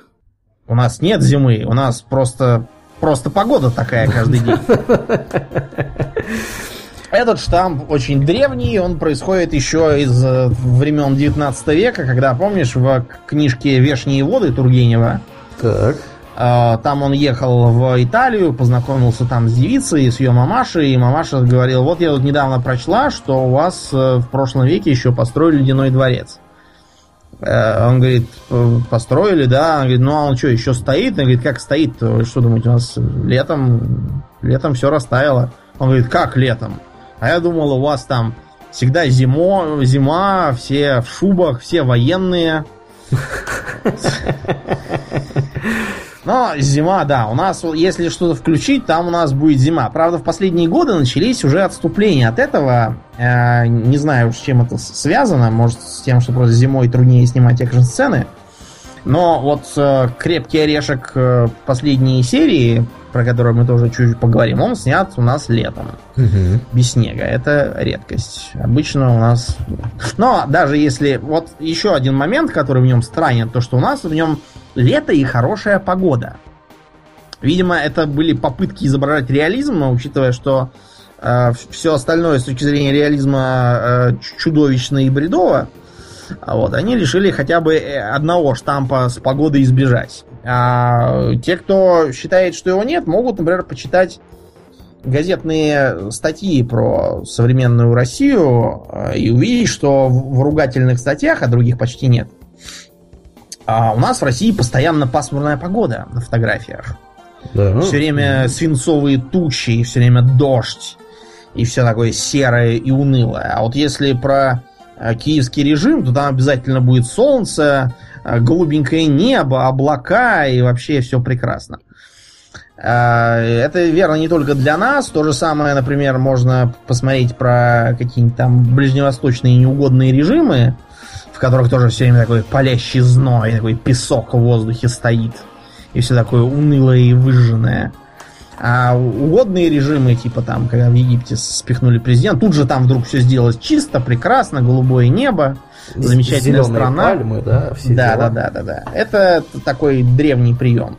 S2: У нас нет зимы, у нас просто, просто погода такая каждый день. Этот штамп очень древний, он происходит еще из э, времен 19 века, когда, помнишь, в книжке «Вешние воды» Тургенева
S1: Так.
S2: э, там он ехал в Италию, познакомился там с девицей, с ее мамашей, и мамаша говорила, вот я тут недавно прочла, что у вас э, в прошлом веке еще построили ледяной дворец. Он говорит, построили, да. Он говорит, ну а он что, еще стоит? Он говорит, как стоит? Что думаете, у нас летом, летом все растаяло. Он говорит, как летом? А я думал, у вас там всегда зимо, зима, все в шубах, все военные. Но зима, да, у нас, если что-то включить, там у нас будет зима. Правда, в последние годы начались уже отступления от этого. Э, не знаю, с чем это связано. Может, с тем, что просто зимой труднее снимать экшн-сцены. Но вот э, «Крепкий орешек» э, последней серии, про которую мы тоже чуть-чуть поговорим, он снят у нас летом. Угу. Без снега. Это редкость. Обычно у нас... Но даже если... Вот еще один момент, который в нем странен, то, что у нас в нем лето и хорошая погода. Видимо, это были попытки изображать реализм, учитывая, что э, все остальное с точки зрения реализма э, чудовищно и бредово, вот, они решили хотя бы э, одного штампа с погодой избежать. А те, кто считает, что его нет, могут, например, почитать газетные статьи про современную Россию э, и увидеть, что в ругательных статьях, а других почти нет, а у нас в России постоянно пасмурная погода на фотографиях. Да. Все время свинцовые тучи, все время дождь. И все такое серое и унылое. А вот если про киевский режим, то там обязательно будет солнце, э, голубенькое небо, облака и вообще все прекрасно. Э, это верно не только для нас. То же самое, например, можно посмотреть про какие-нибудь там ближневосточные неугодные режимы в которых тоже все время такой палящий зной, такой песок в воздухе стоит. И все такое унылое и выжженное. А угодные режимы, типа там, когда в Египте спихнули президент, тут же там вдруг все сделалось чисто, прекрасно, голубое небо, замечательная Зеленые страна.
S1: Пальмы, да,
S2: все да, дела. да, да, да, да. Это такой древний прием.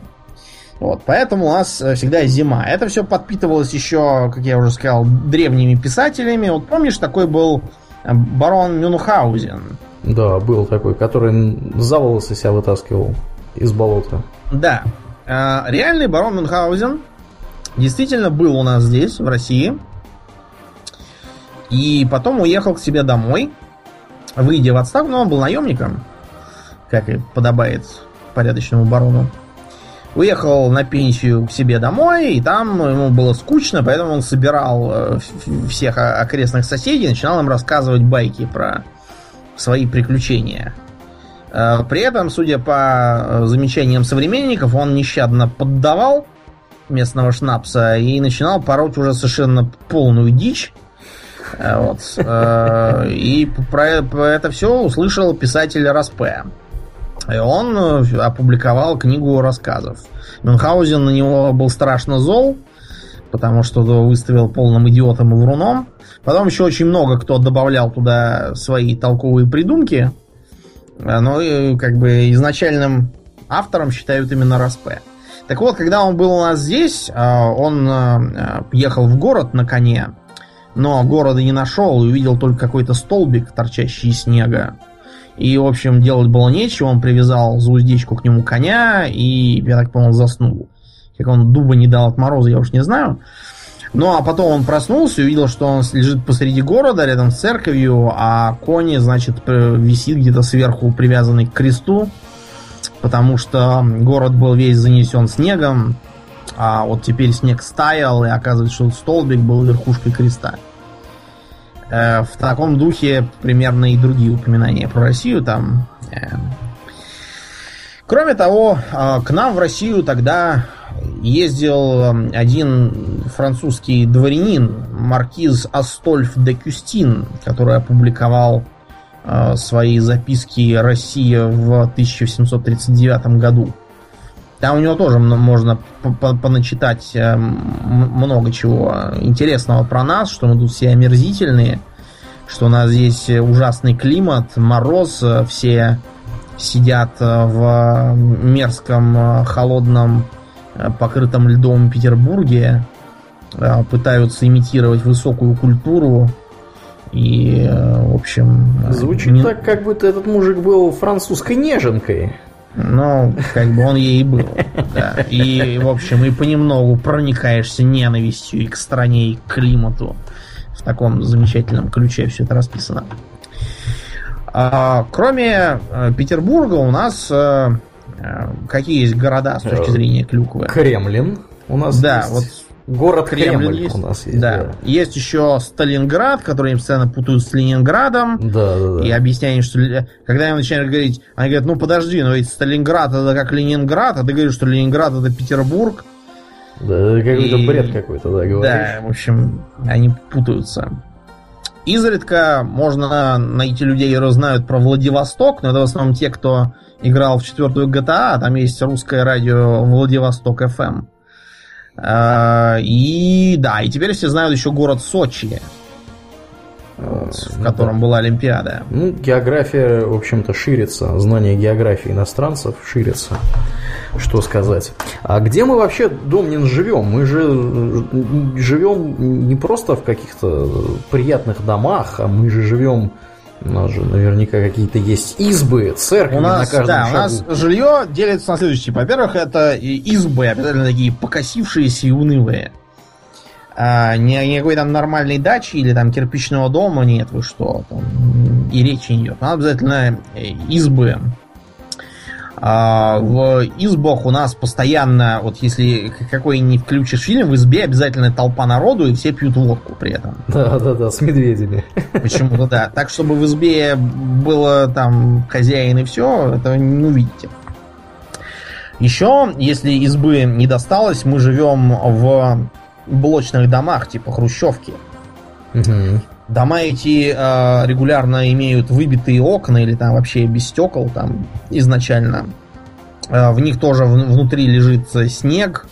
S2: Вот, поэтому у нас э, всегда зима. Это все подпитывалось еще, как я уже сказал, древними писателями. Вот помнишь, такой был э, барон Мюнхгаузен?
S1: Да, был такой, который за волосы себя вытаскивал из болота.
S2: Да. А, реальный барон Мюнхгаузен действительно был у нас здесь, в России. И потом уехал к себе домой, выйдя в отставку, но он был наемником, как и подобает порядочному барону. Уехал на пенсию к себе домой, и там ему было скучно, поэтому он собирал э, всех окрестных соседей, начинал им рассказывать байки про свои приключения. Э, при этом, судя по э, замечаниям современников, он нещадно поддавал местного шнапса и начинал пороть уже совершенно полную дичь. Э, вот. И про это все услышал писатель Распе. И он опубликовал книгу рассказов. Мюнхгаузен на него был страшно зол, потому что выставил полным идиотом и вруном. Потом еще очень много кто добавлял туда свои толковые придумки. Но как бы изначальным автором считают именно Распе. Так вот, когда он был у нас здесь, а, он а, ехал в город на коне, но города не нашел и увидел только какой-то столбик, торчащий из снега. И, в общем, делать было нечего, он привязал за уздечку к нему коня и, я так понял, заснул. Как он дуба не дал от мороза, я уж не знаю. Ну, а потом он проснулся и увидел, что он лежит посреди города, рядом с церковью, а кони, значит, висит где-то сверху, привязанный к кресту, потому что город был весь занесен снегом, а вот теперь снег стаял, и оказывается, что столбик был верхушкой креста. Э, в таком духе примерно и другие упоминания про Россию там. Э. Кроме того, э, к нам в Россию тогда ездил один французский дворянин, маркиз Астольф де Кюстин, который опубликовал свои записки «Россия» в 1739 году. Там у него тоже можно поначитать э, много чего интересного про нас, что мы тут все омерзительные, что у нас здесь ужасный климат, мороз, э, все сидят э, в мерзком холодном покрытом льдом Петербурге пытаются имитировать высокую культуру и, э, в общем...
S1: Звучит не... так, как будто этот мужик был французской неженкой.
S2: Ну, как бы он ей был. Да. И, в общем, и понемногу проникаешься ненавистью и к стране, и к климату. В таком замечательном ключе все это расписано. А, кроме э, Петербурга у нас э, э, какие есть города с точки зрения клюквы?
S1: Кремлин у нас
S2: Да,
S1: есть.
S2: вот
S1: Город
S2: Кремль
S1: Кремль
S2: есть.
S1: у нас есть.
S2: да.
S1: Да,
S2: Есть еще Сталинград, который им постоянно путают с Ленинградом.
S1: да, да. да.
S2: И объясняют, что когда им начинают говорить, они говорят, ну подожди, но ведь Сталинград это как Ленинград, а ты говоришь, что Ленинград это Петербург.
S1: Да, это какой-то
S2: И-
S1: бред какой-то, да, говоришь.
S2: Да, в общем, они путаются. Изредка можно найти людей, которые знают про Владивосток, но это в основном те, кто играл в четвертую GTA, а там есть русское радио Владивосток FM. А, И да, и теперь все знают еще город Сочи, вот, в
S1: ну
S2: котором была Олимпиада.
S1: Ну, география, в общем-то, ширится. Знание географии иностранцев ширится. Что сказать. А где мы вообще, Домнин, живем? Мы же э, живем не просто в каких-то приятных домах, а мы же живем... У нас же наверняка какие-то есть избы, церкви
S2: У нас,
S1: на каждом
S2: да, у
S1: шагу.
S2: нас жилье делится на следующее. Во-первых, это избы, обязательно такие покосившиеся и унылые. А, ни, никакой там нормальной дачи или там кирпичного дома нет, вы что, там, и речи не идет. Надо обязательно э, избы. А, в избах у нас постоянно, вот если какой не включишь фильм, в избе обязательно толпа народу, и все пьют водку при этом.
S1: Да, да, да, с медведями.
S2: Почему-то да. Так, чтобы в избе было там хозяин и все, это не увидите. Еще, если избы не досталось, мы живем в блочных домах, типа хрущевки. Дома эти э, регулярно имеют выбитые окна или там вообще без стекол там изначально. Э, в них тоже внутри лежит снег,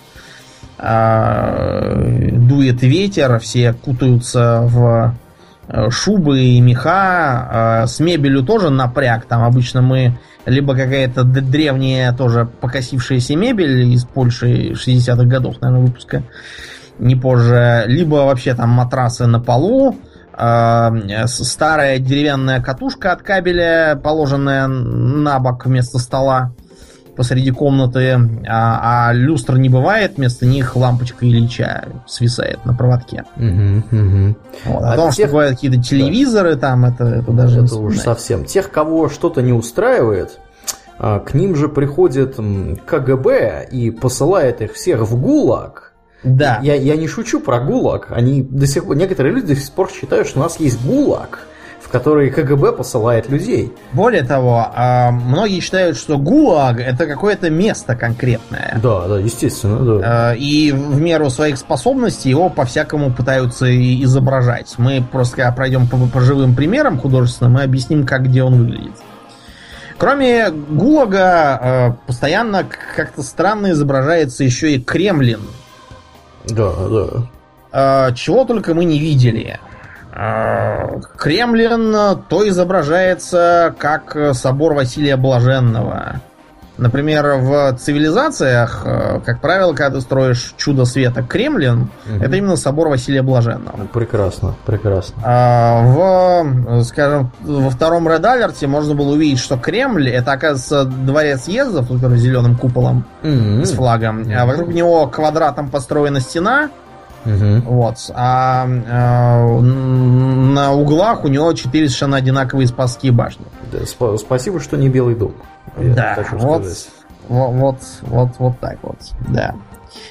S2: э, дует ветер, все кутаются в шубы и меха. Э, с мебелью тоже напряг. Там обычно мы либо какая-то древняя тоже покосившаяся мебель из Польши 60-х годов, наверное, выпуска, не позже, либо вообще там матрасы на полу, старая деревянная катушка от кабеля, положенная на бок вместо стола посреди комнаты, а, а люстр не бывает, вместо них лампочка Ильича свисает на проводке.
S1: Мгм, мгм.
S2: Вот. О
S1: А
S2: том,
S1: тех-
S2: что бывают какие-то телевизоры, там это, это даже
S1: Это уж
S2: вспоминать.
S1: совсем. Тех, кого что-то не устраивает, а, к ним же приходит КГБ и посылает их всех в ГУЛАГ.
S2: Да.
S1: Я, я не шучу про ГУЛАГ. Они до сих пор, некоторые люди до сих пор считают, что у нас есть ГУЛАГ, в который КГБ посылает людей.
S2: Более того, а, многие считают, что ГУЛАГ это какое-то место конкретное.
S1: Да, да, естественно, да.
S2: Э, И в меру своих способностей его по-всякому пытаются и изображать. Мы просто когда пройдем по, по живым примерам художественным, мы объясним, как где он выглядит. Кроме ГУЛАГа, э, постоянно как-то странно изображается еще и Кремлин.
S1: Да, да.
S2: Э, Чего только мы не видели. Э, Кремлин э, то изображается как э, собор Василия Блаженного. Например, в цивилизациях, э, как правило, когда ты строишь чудо света Кремлин,
S1: Мгм.
S2: это именно собор Василия Блаженного.
S1: Прекрасно, прекрасно.
S2: А в, э, скажем, во втором Red Alert можно было увидеть, что Кремль это, оказывается, дворец съездов, с зеленым куполом,
S1: М,
S2: с флагом. А вокруг него квадратом построена стена,
S1: мгм.
S2: вот. А н- на углах у него четыре совершенно одинаковые спасские башни.
S1: Да, спа- спасибо, что не Белый дом. Я
S2: да,
S1: хочу
S2: вот,
S1: сказать.
S2: вот, вот, вот, вот так вот. Да.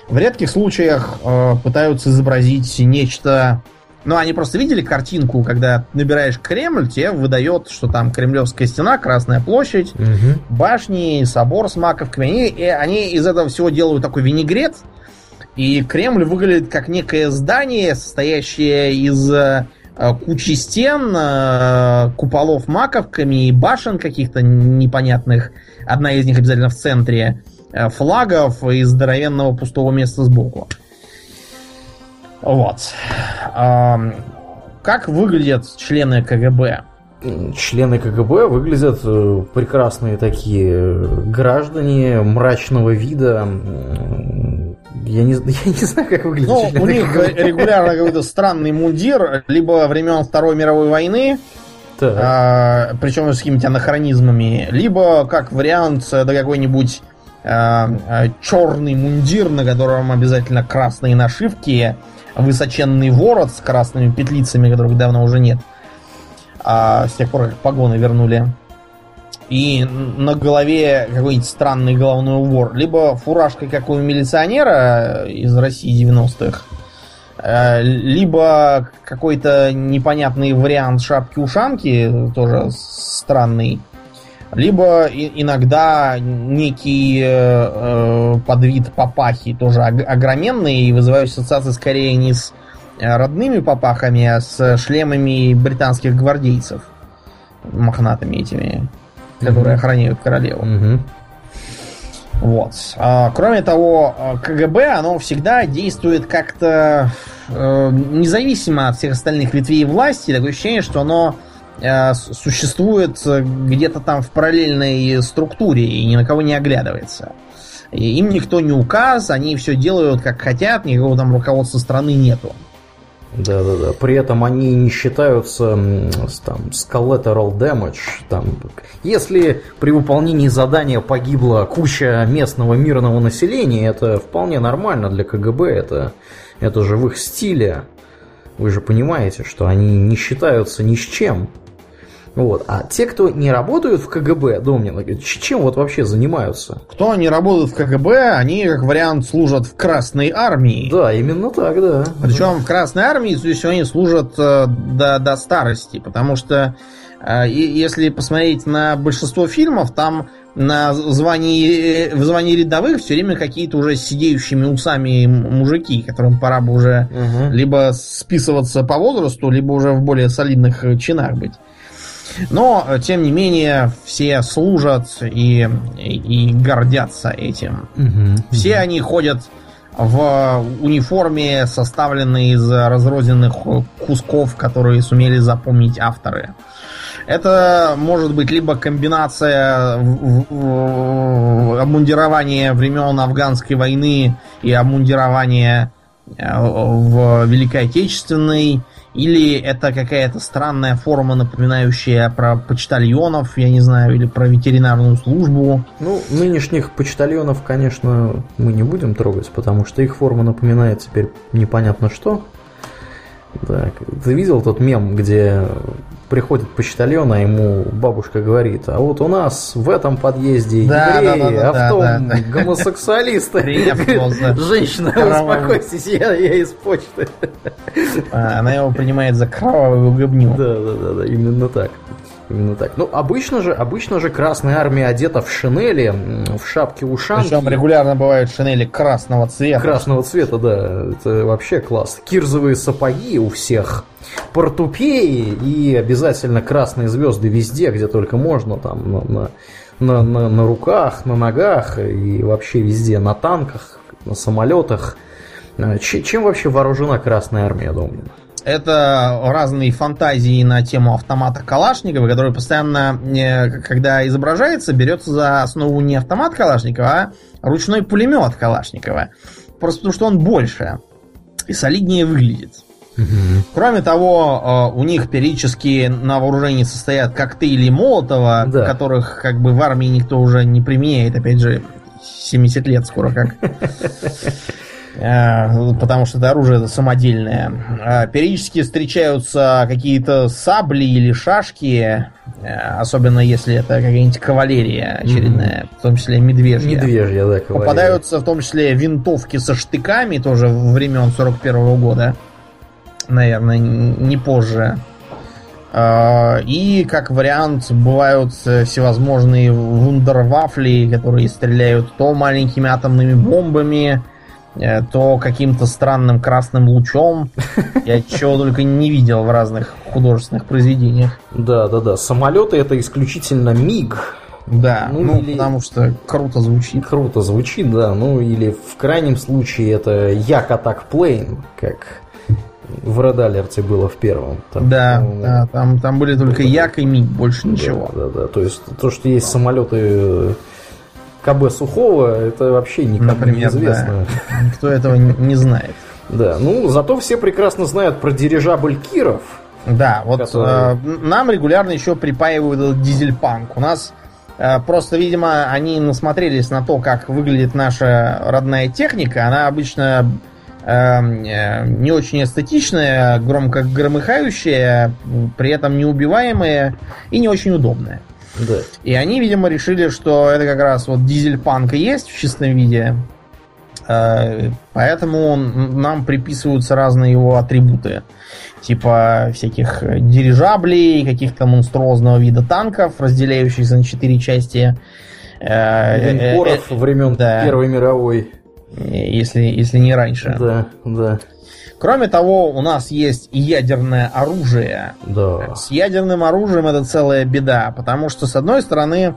S2: В редких случаях э, пытаются изобразить нечто. Ну, они просто видели картинку, когда набираешь Кремль, тебе выдает, что там Кремлевская стена, Красная площадь,
S1: Мгм.
S2: башни, собор с маковками. Они, и они из этого всего делают такой винегрет. И Кремль выглядит как некое здание, состоящее из э, кучи стен, э, куполов маковками и башен каких-то непонятных. Одна из них обязательно в центре. э, Флагов и здоровенного пустого места сбоку. Вот. Как выглядят члены КГБ?
S1: Члены КГБ выглядят э, прекрасные такие э, граждане мрачного вида. Я не, я не знаю, как выглядят
S2: Ну,
S1: члены
S2: у них
S1: КГБ.
S2: регулярно какой-то странный мундир, либо времен Второй мировой войны,
S1: Так.
S2: а, причем с какими-то анахронизмами, либо, как вариант, это какой-нибудь а, а, черный мундир, на котором обязательно красные нашивки, высоченный ворот с красными петлицами, которых давно уже нет. а, с тех пор, как погоны вернули. И на голове какой-нибудь странный головной убор. Либо фуражка, как у милиционера из России 90-х. Э, либо какой-то непонятный вариант шапки-ушанки, тоже странный. Либо иногда некий э, э, подвид папахи, тоже огроменный, и вызывают ассоциации скорее не с родными папахами, а с шлемами британских гвардейцев. Мохнатыми этими, которые mm-hmm. охраняют королеву. Mm-hmm. Вот. А, кроме того, КГБ, оно всегда действует как-то э, независимо от всех остальных ветвей власти. Такое ощущение, что оно Э, существует где-то там в параллельной структуре и ни на кого не оглядывается. И им никто не указ, они все делают как хотят, никакого там руководства страны нету.
S1: Да, да, да. При этом они не считаются там, с collateral damage. Там, если при выполнении задания погибла куча местного мирного населения, это вполне нормально для КГБ. Это, это же в их стиле. Вы же понимаете, что они не считаются ни с чем. Вот. А те, кто не работают в КГБ, Домнин, чем вот вообще занимаются?
S2: Кто не работает в КГБ, они, как вариант, служат в Красной Армии.
S1: Да, именно так, да.
S2: Причем в Красной Армии, то есть они служат э, до, до старости, потому что э, если посмотреть на большинство фильмов, там на звании, в звании рядовых все время какие-то уже сидеющими усами мужики, которым пора бы уже угу. либо списываться по возрасту, либо уже в более солидных чинах быть. Но, тем не менее, все служат и, и, гордятся этим. Угу, все угу. они ходят в униформе, составленной из разрозненных кусков, которые сумели запомнить авторы. Это может быть либо комбинация обмундирования времен афганской войны и обмундирования э, в Великой Отечественной, или это какая-то странная форма, напоминающая про почтальонов, я не знаю, или про ветеринарную службу.
S1: Ну, нынешних почтальонов, конечно, мы не будем трогать, потому что их форма напоминает теперь непонятно что. Так, ты видел тот мем, где приходит почтальон, а ему бабушка говорит, а вот у нас в этом подъезде да, евреи, да, да, а в том да, да. гомосексуалисты. Женщина, успокойтесь, я, я из почты.
S2: А, она его принимает за кровавую губню.
S1: Да, да, да, да, именно так. Именно так. Ну, обычно же, обычно же Красная Армия одета в шинели, в шапке ушанки.
S2: Причем регулярно бывают шинели красного цвета.
S1: Красного цвета, да. Это вообще класс. Кирзовые сапоги у всех. Портупеи и обязательно красные звезды везде, где только можно. Там на, на, на, на, руках, на ногах и вообще везде. На танках, на самолетах. Э, чем вообще вооружена Красная Армия, думаю?
S2: Это разные фантазии на тему автомата Калашникова, который постоянно, когда изображается, берется за основу не автомат Калашникова, а ручной пулемет Калашникова. Просто потому, что он больше и солиднее выглядит. Угу. Кроме того, э, у них периодически на вооружении состоят коктейли Молотова, да. которых как бы в армии никто уже не применяет, опять же, 70 лет скоро как. Э, потому что это оружие самодельное. Э, периодически встречаются какие-то сабли или шашки, э, особенно если это какая-нибудь кавалерия очередная, mm-hmm. в том числе медвежья.
S1: Медвежья, да,
S2: кавалерия. Попадаются в том числе винтовки со штыками, тоже времен 41 -го года. Наверное, не позже. И, как вариант, бывают всевозможные вундервафли, которые стреляют то маленькими атомными бомбами, то каким-то странным красным лучом. Я чего только не видел в разных художественных произведениях.
S1: Да, да, да. Самолеты это исключительно МИГ.
S2: Да, ну, ну или... потому что круто звучит.
S1: Круто звучит, да. Ну или в крайнем случае это Як Атак Плейн, как в Red Alert было в первом.
S2: Там, да, ну, да там, там были только Як и МИГ, больше ничего.
S1: Да, да, да. То есть то, что есть самолеты КБ Сухого, это вообще никому Например, не известно.
S2: Да. Никто этого не знает.
S1: Да, ну зато все прекрасно знают про дирижабль Киров.
S2: Да, вот который... э, нам регулярно еще припаивают этот дизельпанк. У нас э, просто, видимо, они насмотрелись на то, как выглядит наша родная техника. Она обычно эм, э, не очень эстетичное, громко громыхающее, при этом неубиваемое и не очень удобное.
S1: Да.
S2: И они, видимо, решили, что это как раз вот дизель-панк и есть в чистом виде. Э, Поэтому нам приписываются разные его атрибуты. Типа всяких дирижаблей, каких-то монструозного вида танков, разделяющихся на четыре части. Э, э,
S1: Линкоров времен
S2: да.
S1: Первой мировой.
S2: э, Если, если не раньше.
S1: Да, да,
S2: Кроме того, у нас есть и ядерное оружие.
S1: да.
S2: С ядерным оружием это целая беда, потому что, с одной стороны,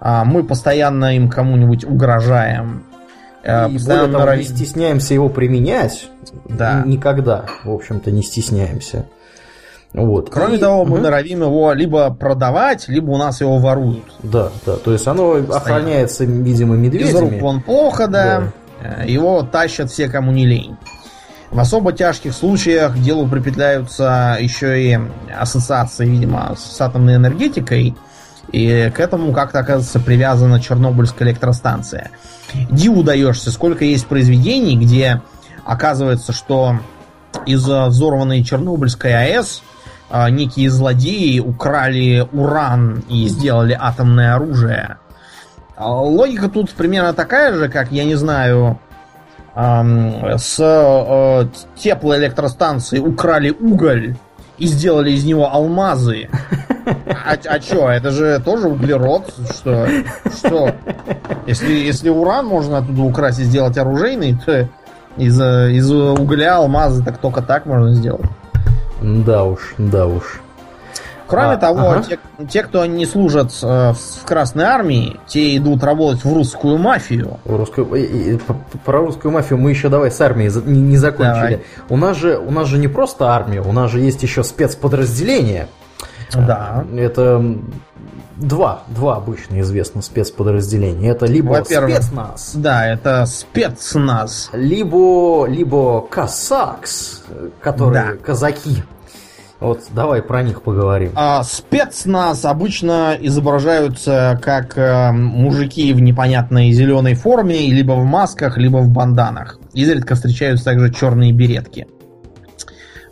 S2: а, мы постоянно им кому-нибудь угрожаем. э,
S1: И
S2: постоянно
S1: более того, не
S2: норовим-
S1: стесняемся его применять.
S2: Да.
S1: Никогда, в общем-то, не стесняемся. Вот.
S2: Кроме
S1: И-
S2: того, мы
S1: Мгм.
S2: норовим его либо продавать, либо у нас его воруют.
S1: Да, да. То есть оно охраняется, видимо,
S2: Из рук
S1: медведями.
S2: вон плохо, да. Э, Его тащат все, кому не лень. В особо тяжких случаях делу припетляются еще и ассоциации, видимо, с атомной энергетикой. И к этому как-то, оказывается, привязана Чернобыльская электростанция. Диву даешься, сколько есть произведений, где оказывается, что из э, взорванной Чернобыльской АЭС э, некие злодеи украли уран и сделали атомное оружие. А Логика тут примерно такая же, как, я не знаю, с э, теплоэлектростанции украли уголь и сделали из него алмазы. А, а чё, это же тоже углерод, что? Что? Если, если уран можно оттуда украсть и сделать оружейный, то из, э, из угля алмазы так только так можно сделать.
S1: Да уж, да уж.
S2: Кроме
S1: А,
S2: того,
S1: ага.
S2: те, те, кто не служат э, в Красной Армии, те идут работать в русскую мафию.
S1: Русскую, и- и- п- про русскую мафию мы еще давай с армией не, не закончили.
S2: Давай.
S1: У нас же у нас же не просто армия, у нас же есть еще спецподразделения.
S2: Да.
S1: Это два, два обычно известных спецподразделения. Это либо спецназ,
S2: Да, это спецназ.
S1: либо либо косакс, которые
S2: Да.
S1: казаки. Вот давай про них поговорим.
S2: А спецназ обычно изображаются как э, мужики в непонятной зеленой форме, либо в масках, либо в банданах. Изредка встречаются также черные беретки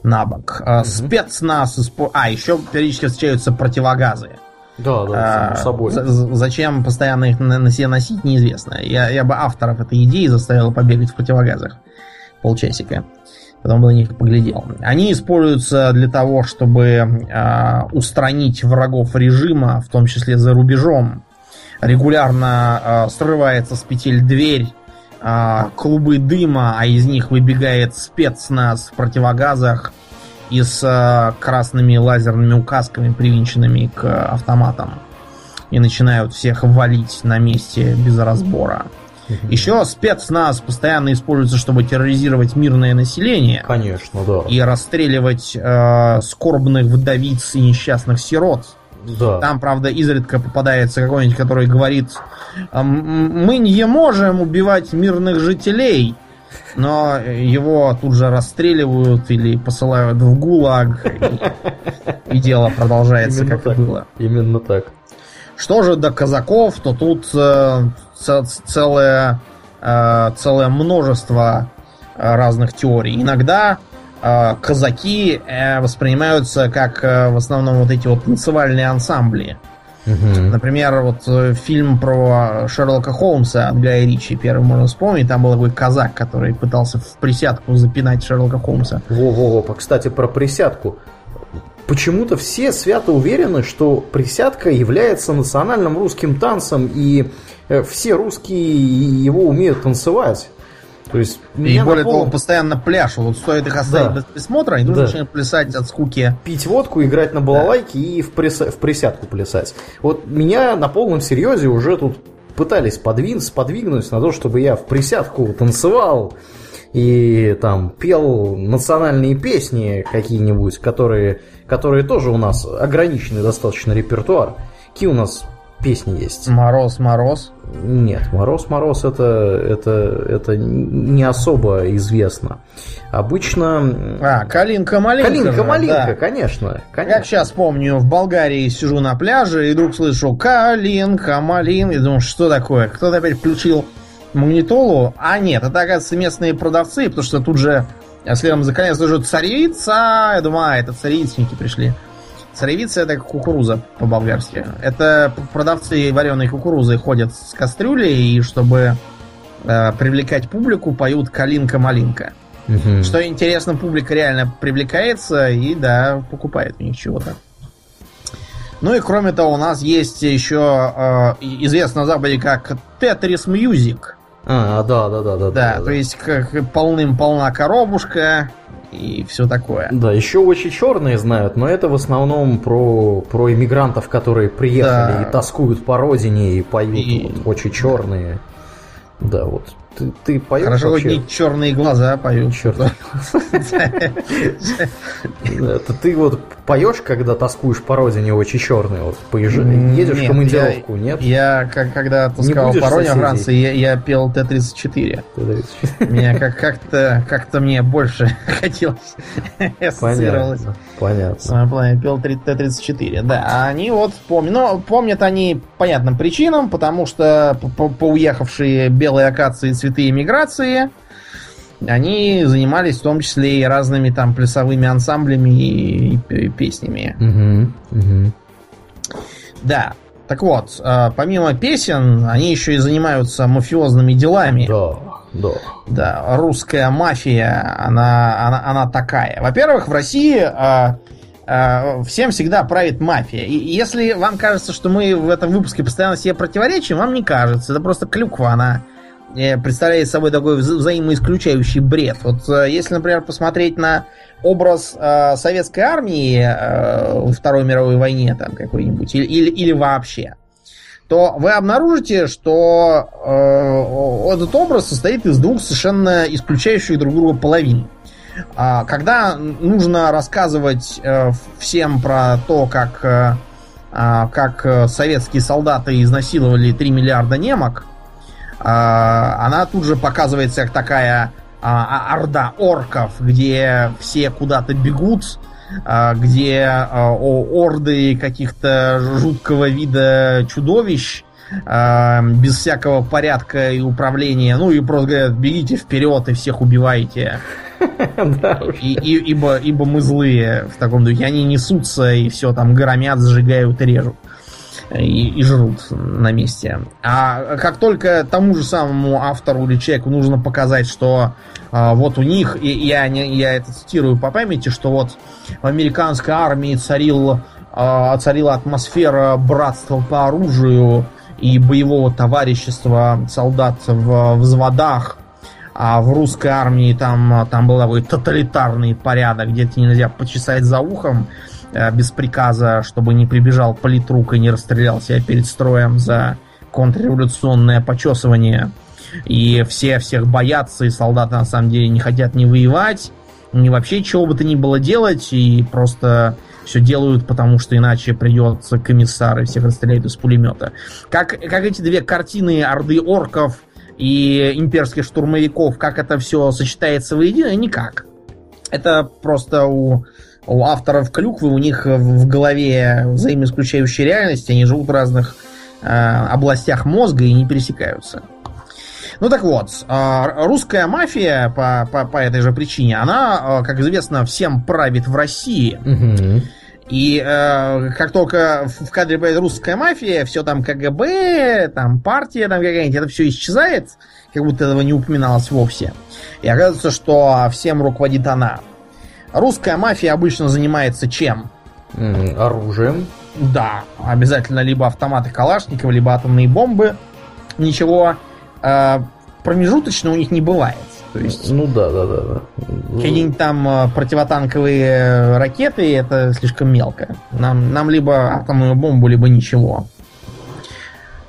S2: на бок. А, Спецназ... испо- А, еще периодически встречаются противогазы.
S1: Да, да,
S2: А,
S1: само собой.
S2: за- Зачем постоянно их на, на себе носить, неизвестно. Я, я бы авторов этой идеи заставил побегать в противогазах полчасика. Потом бы на них поглядел. Они используются для того, чтобы а, устранить врагов режима, в том числе за рубежом. Регулярно а, срывается с петель дверь, а, клубы дыма, а из них выбегает спецназ в противогазах и с а, красными лазерными указками, привинченными к автоматам. И начинают всех валить на месте без разбора. Еще спецназ постоянно используется, чтобы терроризировать мирное население
S1: Конечно, да.
S2: и расстреливать э, скорбных вдовиц и несчастных сирот.
S1: да.
S2: Там, правда, изредка попадается какой-нибудь, который говорит, «М, мы не можем убивать мирных жителей, но его тут же расстреливают или посылают в ГУЛАГ, и, и дело продолжается,
S1: Именно
S2: как
S1: так.
S2: было.
S1: Именно так.
S2: Что же до казаков, то тут э, целое, э, целое множество э, разных теорий. Иногда э, казаки воспринимаются как в основном вот эти вот танцевальные ансамбли.
S1: Мгм.
S2: Например, вот фильм про Шерлока Холмса от Гая Ричи, первый можно вспомнить, там был такой казак, который пытался в присядку запинать Шерлока Холмса.
S1: Во-во-во, кстати, про присядку. Почему-то все свято уверены, что присядка является национальным русским танцем, и э, все русские его умеют танцевать. То есть,
S2: И более
S1: полном-
S2: того, постоянно пляшут. Вот стоит их оставить
S1: Да.
S2: без присмотра, они
S1: Да.
S2: начинают плясать от скуки.
S1: пить водку, играть на балалайке и в, прис- в присядку плясать. Вот меня на полном серьезе уже тут пытались подвин- сподвигнуть на то, чтобы я в присядку танцевал и там пел национальные песни какие-нибудь, которые, которые тоже у нас ограниченный достаточно репертуар. Какие у нас песни есть?
S2: Мороз, мороз.
S1: Нет, Мороз Мороз это, это, это не особо известно. Обычно...
S2: А, Калинка Малинка.
S1: Калинка Малинка,
S2: да.
S1: конечно, конечно.
S2: Как сейчас помню, в Болгарии сижу на пляже и вдруг слышу Калинка Малинка. И думаю, что такое? Кто-то опять включил магнитолу. А нет, это, оказывается, местные продавцы, потому что тут же а следом за конец тоже царица. Я думаю, а, это царевичники пришли. Царевица это кукуруза по-болгарски. Это продавцы вареной кукурузы ходят с кастрюлей, и чтобы э, привлекать публику, поют «Калинка-малинка». Угу. Что интересно, публика реально привлекается и, да, покупает у них чего-то. Ну и кроме того, у нас есть еще э, известно на Западе как Tetris Music.
S1: А, да, да, да, да.
S2: Да, да то есть как полным-полна коробушка и все такое.
S1: Да, еще очень черные знают, но это в основном про, про иммигрантов, которые приехали да. и тоскуют по родине и поют и... Вот, очень черные. Да, вот ты, ты поешь
S2: Хорошо, вообще? не черные глаза поют.
S1: Черные Это ты вот поешь, когда тоскуешь по родине очень черный, вот едешь в командировку, нет?
S2: Я когда тосковал по родине Франции, я пел Т-34. Меня как-то как-то мне больше хотелось
S1: ассоциировалось. Понятно.
S2: Своем плане пел Т-34. Да, а они вот помнят. Но помнят они понятным причинам, потому что по уехавшие белые акации цветы иммиграции, они занимались в том числе и разными там плясовыми ансамблями и, и, песнями. Угу, угу. Да. Так вот, э, помимо песен, они еще и занимаются мафиозными делами.
S1: Да, да.
S2: Да, русская мафия, она, она, она такая. Во-первых, в России э, э, всем всегда правит мафия. И если вам кажется, что мы в этом выпуске постоянно себе противоречим, вам не кажется. Это просто клюква, она представляет собой такой вза взаимоисключающий бред. Вот э, если, например, посмотреть на образ э, советской армии э, во Второй мировой войне там какой-нибудь, или, или, или вообще, то вы обнаружите, что э, этот образ состоит из двух совершенно исключающих друг друга половин. А, когда нужно рассказывать э, всем про то, как, э, а, как советские солдаты изнасиловали 3 миллиарда немок, она тут же показывается как такая а, а, орда орков, где все куда-то бегут, где орды каких-то жуткого вида чудовищ без всякого порядка и управления. Ну и просто говорят, бегите вперед и всех убивайте. И, и, ибо, ибо мы злые в таком духе. Они несутся и все там громят, сжигают и режут и, и жрут на месте. А как только тому же самому автору или человеку нужно показать, что а, вот у них, и я, не, я это цитирую по памяти, что вот в американской армии царил, а, царила атмосфера братства по оружию и боевого товарищества солдат в взводах, а в русской армии там, там был такой тоталитарный порядок, где тебе нельзя почесать за ухом, без приказа, чтобы не прибежал политрук и не расстрелял себя перед строем за контрреволюционное почесывание. И все всех боятся, и солдаты на самом деле не хотят ни воевать, ни вообще чего бы то ни было делать, и просто все делают, потому что иначе придется комиссар и всех расстреляют из пулемета. Как, как эти две картины Орды Орков и имперских штурмовиков, как это все сочетается воедино, никак. Это просто у у авторов клюквы, у них в голове взаимоисключающие реальности, они живут в разных э, областях мозга и не пересекаются. Ну так вот, э, русская мафия по, по, по этой же причине, она, э, как известно, всем правит в России. Угу. И э, как только в кадре появится русская мафия, все там КГБ, там партия там какая-нибудь, это все исчезает, как будто этого не упоминалось вовсе. И оказывается, что всем руководит она. Русская мафия обычно занимается чем?
S1: Оружием.
S2: Да, обязательно либо автоматы Калашникова, либо атомные бомбы. Ничего э, промежуточного у них не бывает.
S1: То есть, ну да, да, да. да.
S2: Какие-нибудь там э, противотанковые ракеты это слишком мелко. Нам, нам либо атомную бомбу, либо ничего.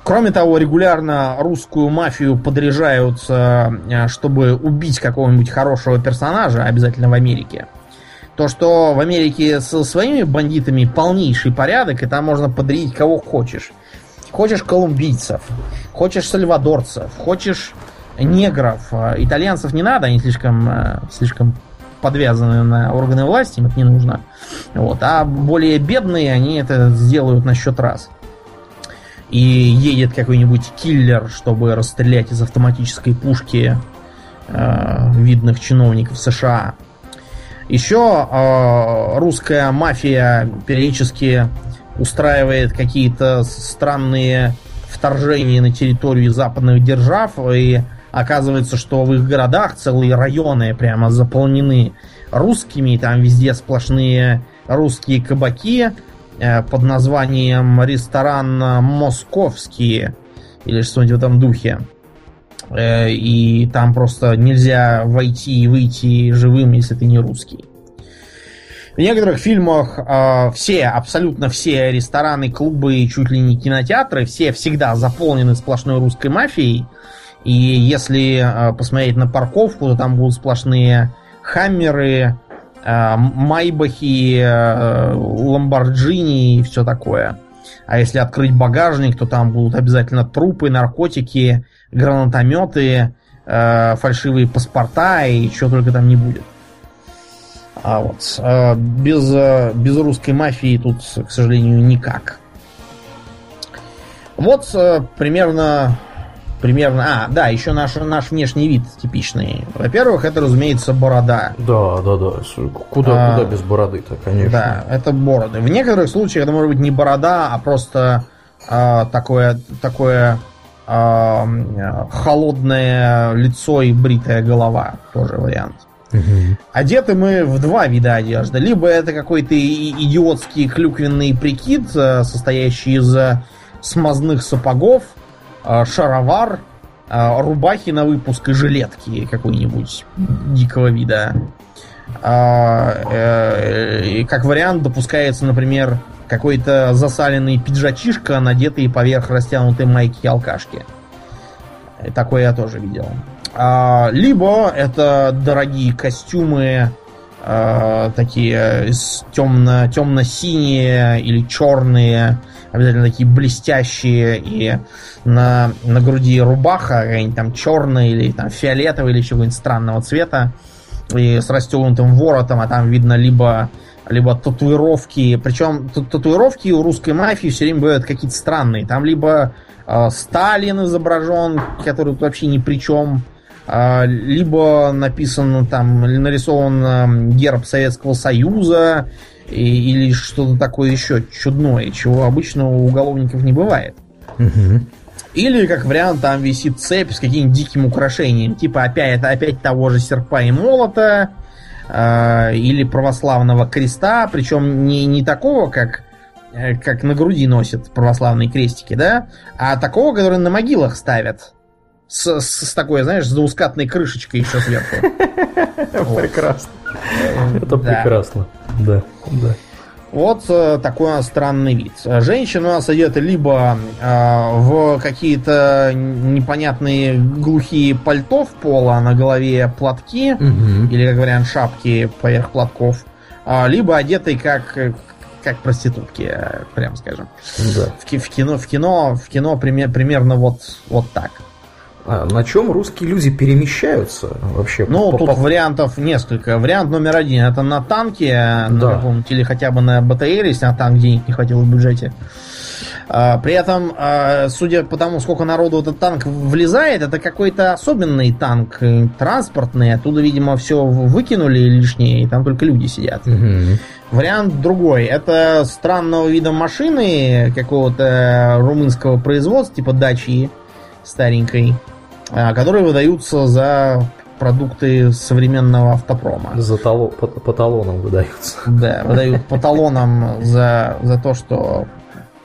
S2: Кроме того, регулярно русскую мафию подряжают, э, чтобы убить какого-нибудь хорошего персонажа, обязательно в Америке. То, что в Америке со своими бандитами полнейший порядок, и там можно подрядить кого хочешь. Хочешь колумбийцев, хочешь сальвадорцев, хочешь негров. А итальянцев не надо, они слишком, э, слишком подвязаны на органы власти, им это не нужно. Вот. А более бедные, они это сделают на счет раз. и едет какой-нибудь киллер, чтобы расстрелять из автоматической пушки э, видных чиновников США. Еще э, русская мафия периодически устраивает какие-то странные вторжения на территорию западных держав, и оказывается, что в их городах целые районы прямо заполнены русскими, там везде сплошные русские кабаки э, под названием ресторан Московские или что-нибудь в этом духе. Э, и там просто нельзя войти и выйти живым, если ты не русский. В некоторых фильмах э, все, абсолютно все рестораны, клубы чуть ли не кинотеатры, все всегда заполнены сплошной русской мафией. И если э, посмотреть на парковку, то там будут сплошные хаммеры, э, майбахи, э, ламборджини и все такое. А если открыть багажник, то там будут обязательно трупы, наркотики, гранатометы, э, фальшивые паспорта и чего только там не будет. А вот э, без, э, без русской мафии тут, к сожалению, никак. Вот э, примерно примерно... А, да, еще наш, наш внешний вид типичный. Во-первых, это, разумеется, борода.
S1: Да, да, да. Куда, а, куда без бороды-то, конечно.
S2: Да, это бороды. В некоторых случаях это может быть не борода, а просто а, такое, такое холодное лицо и бритая голова. Тоже вариант. Угу. Одеты мы в два вида одежды. Либо это какой-то идиотский клюквенный прикид, э, состоящий из э, смазных сапогов, э, шаровар, рубахи на выпуск и жилетки какой-нибудь дикого вида. И как вариант допускается, например, какой-то засаленный пиджачишка, надетый поверх растянутой майки алкашки. Такое я тоже видел. А, либо это дорогие костюмы, а, такие темно, темно-синие или черные, обязательно такие блестящие, и на, на груди рубаха какая-нибудь там черная или там фиолетовая или чего-нибудь странного цвета, и с расстегнутым воротом, а там видно либо либо татуировки. Причем татуировки у русской мафии все время бывают какие-то странные. Там либо э, Сталин изображен, который тут вообще ни при чем, а, либо написан там, или нарисован герб Советского Союза, или что-то такое еще чудное, чего обычно у уголовников не бывает. Или, как вариант, там висит цепь с каким-нибудь диким украшением, типа опять, опять того же серпа и молота, э, или православного креста, причем не, не такого, как, э, как на груди носят православные крестики, да, а такого, который на могилах ставят с, с, с такой, знаешь, с двускатной крышечкой еще сверху.
S1: Прекрасно. Это прекрасно. Да, да.
S2: Вот э, такой у нас странный вид. Женщина у нас одета либо э, в какие-то непонятные глухие пальто в пола, на голове платки, угу. или, как вариант, шапки поверх платков, э, либо одетой как как проститутки, прям скажем. Да. В, в кино, в кино, в кино пример, примерно вот, вот так.
S1: А на чем русские люди перемещаются вообще?
S2: Ну, по, тут по... вариантов несколько. Вариант номер один это на танке, да. на каком-нибудь или хотя бы на БТР, если на танк денег не хватило в бюджете. А, при этом, а, судя по тому, сколько народу этот танк влезает, это какой-то особенный танк э, транспортный. Оттуда, видимо, все выкинули лишнее, и там только люди сидят. Угу. Вариант другой. Это странного вида машины какого-то румынского производства, типа дачи старенькой. А, которые выдаются за продукты современного автопрома.
S1: За тало, по, по талонам выдаются.
S2: Да, выдают по талонам за, за то, что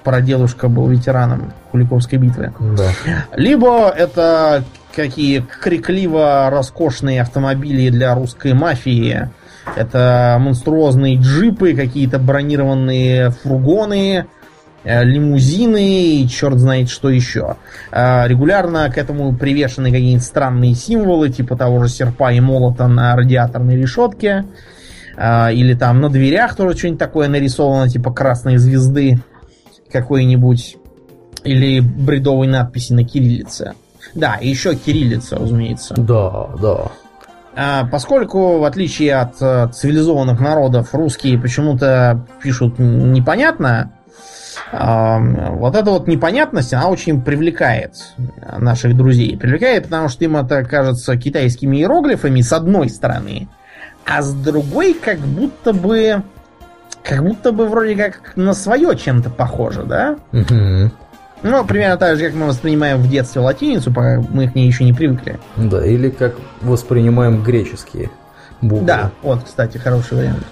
S2: прадедушка был ветераном Куликовской битвы. Да. Либо это какие крикливо роскошные автомобили для русской мафии. Это монструозные джипы, какие-то бронированные фургоны, Э, лимузины и черт знает что еще. Э, регулярно к этому привешены какие-нибудь странные символы, типа того же серпа и молота на радиаторной решетке. Э, или там на дверях тоже что-нибудь такое нарисовано, типа красной звезды какой-нибудь. Или бредовой надписи на кириллице. Да, еще кириллица, разумеется.
S1: Да, да.
S2: Поскольку, в отличие от цивилизованных народов, русские почему-то пишут непонятно, Вот эта вот непонятность, она очень привлекает наших друзей. Привлекает, потому что им это кажется китайскими иероглифами с одной стороны, а с другой как будто бы как будто бы вроде как на свое чем-то похоже, да? Ну, примерно так же, как мы воспринимаем в детстве латиницу, пока мы к ней еще не привыкли.
S1: Да, или как воспринимаем греческие буквы.
S2: Да, вот, кстати, хороший вариант.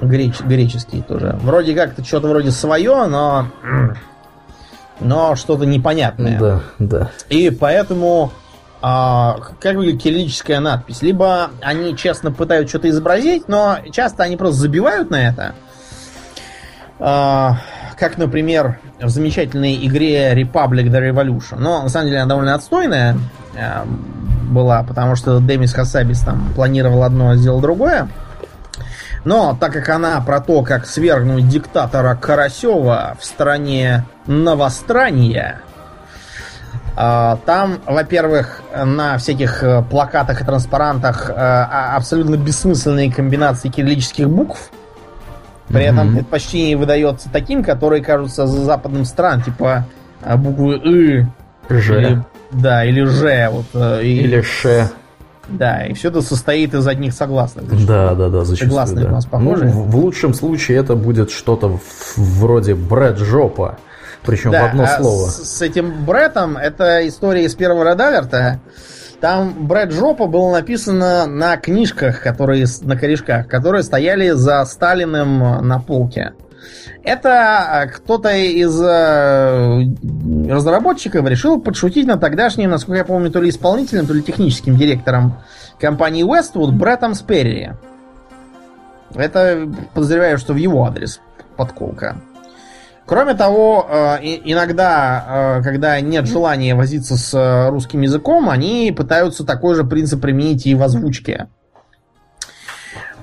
S2: Греч, греческий тоже. Вроде как-то что-то вроде свое, но... Но что-то непонятное.
S1: Да, да.
S2: И поэтому а, как выглядит кириллическая надпись? Либо они честно пытаются что-то изобразить, но часто они просто забивают на это. А, как, например, в замечательной игре Republic the Revolution. Но на самом деле она довольно отстойная а, была, потому что Демис Хасабис там планировал одно, а сделал другое. Но так как она про то, как свергнуть диктатора Карасева в стране новострания, а, Там, во-первых, на всяких э, плакатах и транспарантах э, а- абсолютно бессмысленные комбинации кириллических букв. При этом
S1: Мгм.
S2: предпочтение выдается таким, которые кажутся за западным стран, типа э, буквы «ы»,
S1: Ж.
S2: или, да, или «ж». Вот, и,
S1: Или Ш.
S2: Да, и все это состоит из одних согласных.
S1: Да, да, да, зачастую.
S2: Согласные
S1: да.
S2: у нас похожие?
S1: Ну, в, в лучшем случае это будет что-то вроде Брэд Жопа. Причем
S2: Да,
S1: в одно
S2: а
S1: слово.
S2: С, с этим Бреттом, это история из первого Радаверта. Там Брэд Жопа было написано на книжках, которые на корешках, которые стояли за Сталиным на полке. Это э, кто-то из э, разработчиков решил подшутить на тогдашнем, насколько я помню, то ли исполнительным, то ли техническим директором компании Westwood Бреттом Сперри. Это подозреваю, что в его адрес подколка. Кроме того, э, иногда, когда нет желания возиться с русским языком, они пытаются такой же принцип применить и в озвучке.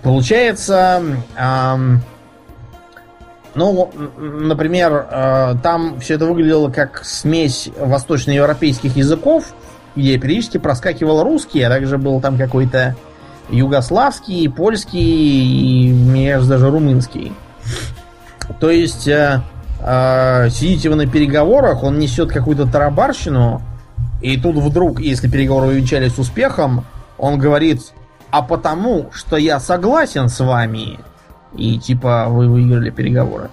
S2: Получается, ам, ну, например, э, там все это выглядело как смесь восточноевропейских языков, где периодически проскакивал русский, а также был там какой-то югославский, польский и, мне даже румынский. То есть э, э, сидите вы на переговорах, он несет какую-то тарабарщину, и тут вдруг, если переговоры увенчались успехом, он говорит, а потому, что я согласен с вами, и типа вы выиграли переговоры.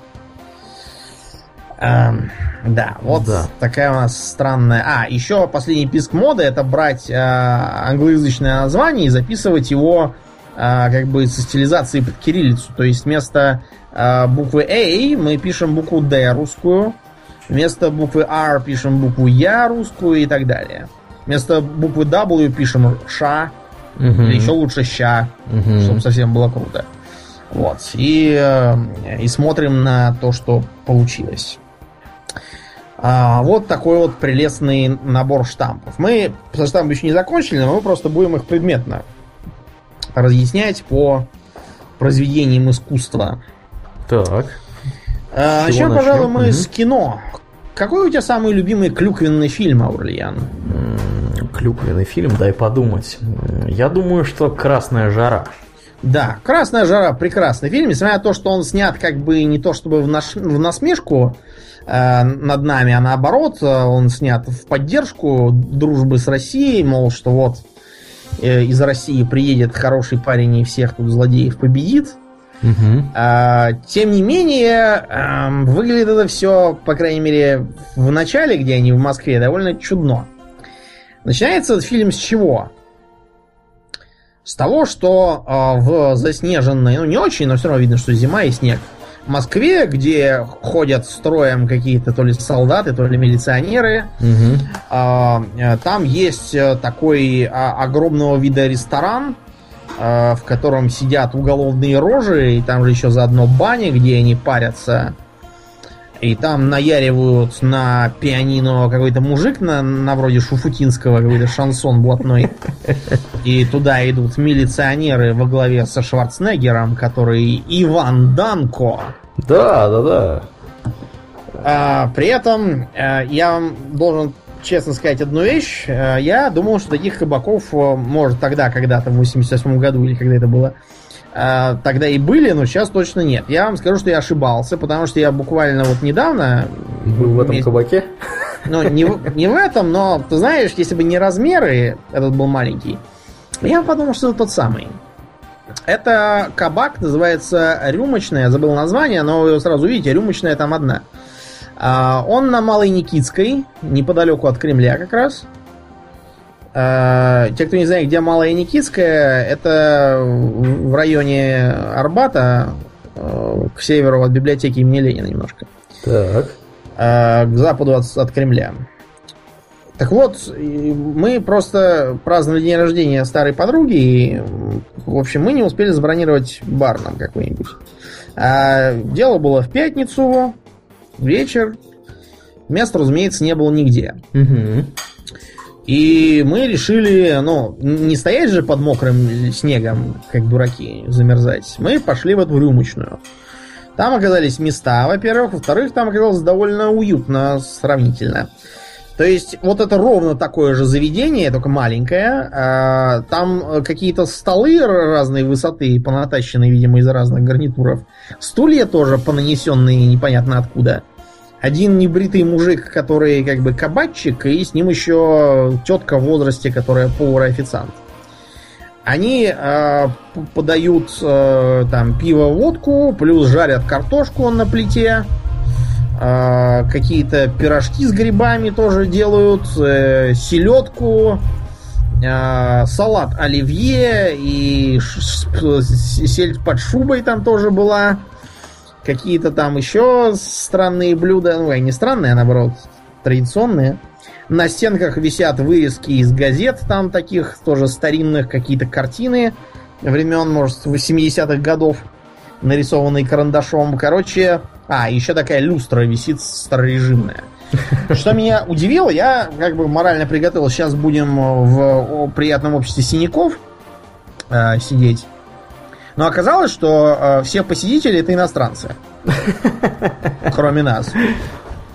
S2: Эм, да, вот
S1: Да.
S2: такая у нас странная. А, еще последний писк моды это брать э, англоязычное название и записывать его э, как бы со стилизацией под кириллицу. То есть вместо э, буквы A мы пишем букву D русскую, вместо буквы R пишем букву Я русскую и так далее. Вместо буквы W пишем Ша,
S1: Мгм.
S2: или еще лучше Ща,
S1: Мгм.
S2: чтобы совсем было круто. Вот. И, э, и смотрим на то, что получилось. А, вот такой вот прелестный набор штампов. Мы со штампом еще не закончили, но мы просто будем их предметно разъяснять по произведениям искусства.
S1: Так.
S2: А, Начнем, пожалуй, мы
S1: Мгм.
S2: с кино. Какой у тебя самый любимый клюквенный фильм, Аурлиан?
S1: Клюквенный фильм, дай подумать. Я думаю, что Красная жара.
S2: Да, «Красная жара» прекрасный фильм, несмотря на то, что он снят как бы не то чтобы в, наш- в насмешку э, над нами, а наоборот, э, он снят в поддержку дружбы с Россией, мол, что вот э, из России приедет хороший парень и всех тут злодеев победит.
S1: Мгм.
S2: А, тем не менее, эм, выглядит это все, по крайней мере, в начале, где они в Москве, довольно чудно. Начинается этот фильм с чего? С того, что э, в заснеженной, ну не очень, но все равно видно, что зима и снег. В Москве, где ходят строем какие-то то ли солдаты, то ли милиционеры, а, э, Там есть э, такой огромного вида ресторан, в котором сидят уголовные рожи, и там же еще заодно баня, где они парятся. И там наяривают на пианино какой-то мужик на, на вроде Шуфутинского, какой-то шансон блатной. И туда идут милиционеры во главе со Шварценеггером, который Иван Данко.
S1: Да, да, да.
S2: А, при этом э, я вам должен честно сказать одну вещь. Э, я думал, что таких кабаков, э, может, тогда, когда-то, в 88 году, или когда это было, э, тогда и были, но сейчас точно нет. Я вам скажу, что я ошибался, потому что я буквально вот недавно...
S1: Был в этом
S2: вместе-
S1: кабаке?
S2: Ну, не, в- не в этом, но, ты знаешь, если бы не размеры, этот был маленький, я подумал, что это тот самый. Это кабак, называется рюмочная, забыл название, но вы сразу видите, рюмочная там одна. А, Он на Малой Никитской, неподалеку от Кремля как раз. А, Те, кто не знает, где Малая Никитская, это в районе Арбата, э, к северу от библиотеки имени Ленина немножко
S1: Так.
S2: э, к западу от, от Кремля. Так вот, мы просто праздновали день рождения старой подруги, и, в общем, мы не успели забронировать бар нам какой-нибудь. А дело было в пятницу, вечер. Места, разумеется, не было нигде.
S1: Мгм.
S2: И мы решили, ну, не стоять же под мокрым снегом, как дураки, замерзать. Мы пошли в эту рюмочную. Там оказались места, во-первых. Во-вторых, там оказалось довольно уютно сравнительно. То есть, вот это ровно такое же заведение, только маленькое. А, Там какие-то столы разной высоты, понатащенные, видимо, из разных гарнитуров. Стулья тоже понанесенные непонятно откуда. Один небритый мужик, который как бы кабачик, и с ним еще тетка в возрасте, которая повар и официант. Они э, подают э, там пиво, водку, плюс жарят картошку на плите. Э, какие-то пирожки с грибами тоже делают, э, селедку, э, салат оливье и ш- ш- сельдь под шубой там тоже была. Какие-то там еще странные блюда, ну, не странные, а наоборот, традиционные. На стенках висят вырезки из газет, там таких тоже старинных, какие-то картины времен, может, 80-х годов, нарисованные карандашом. Короче, а, еще такая люстра висит старорежимная. Что меня удивило, я как бы морально приготовил, сейчас будем в приятном обществе синяков э, сидеть. Но оказалось, что э, все посетители это иностранцы. Кроме нас.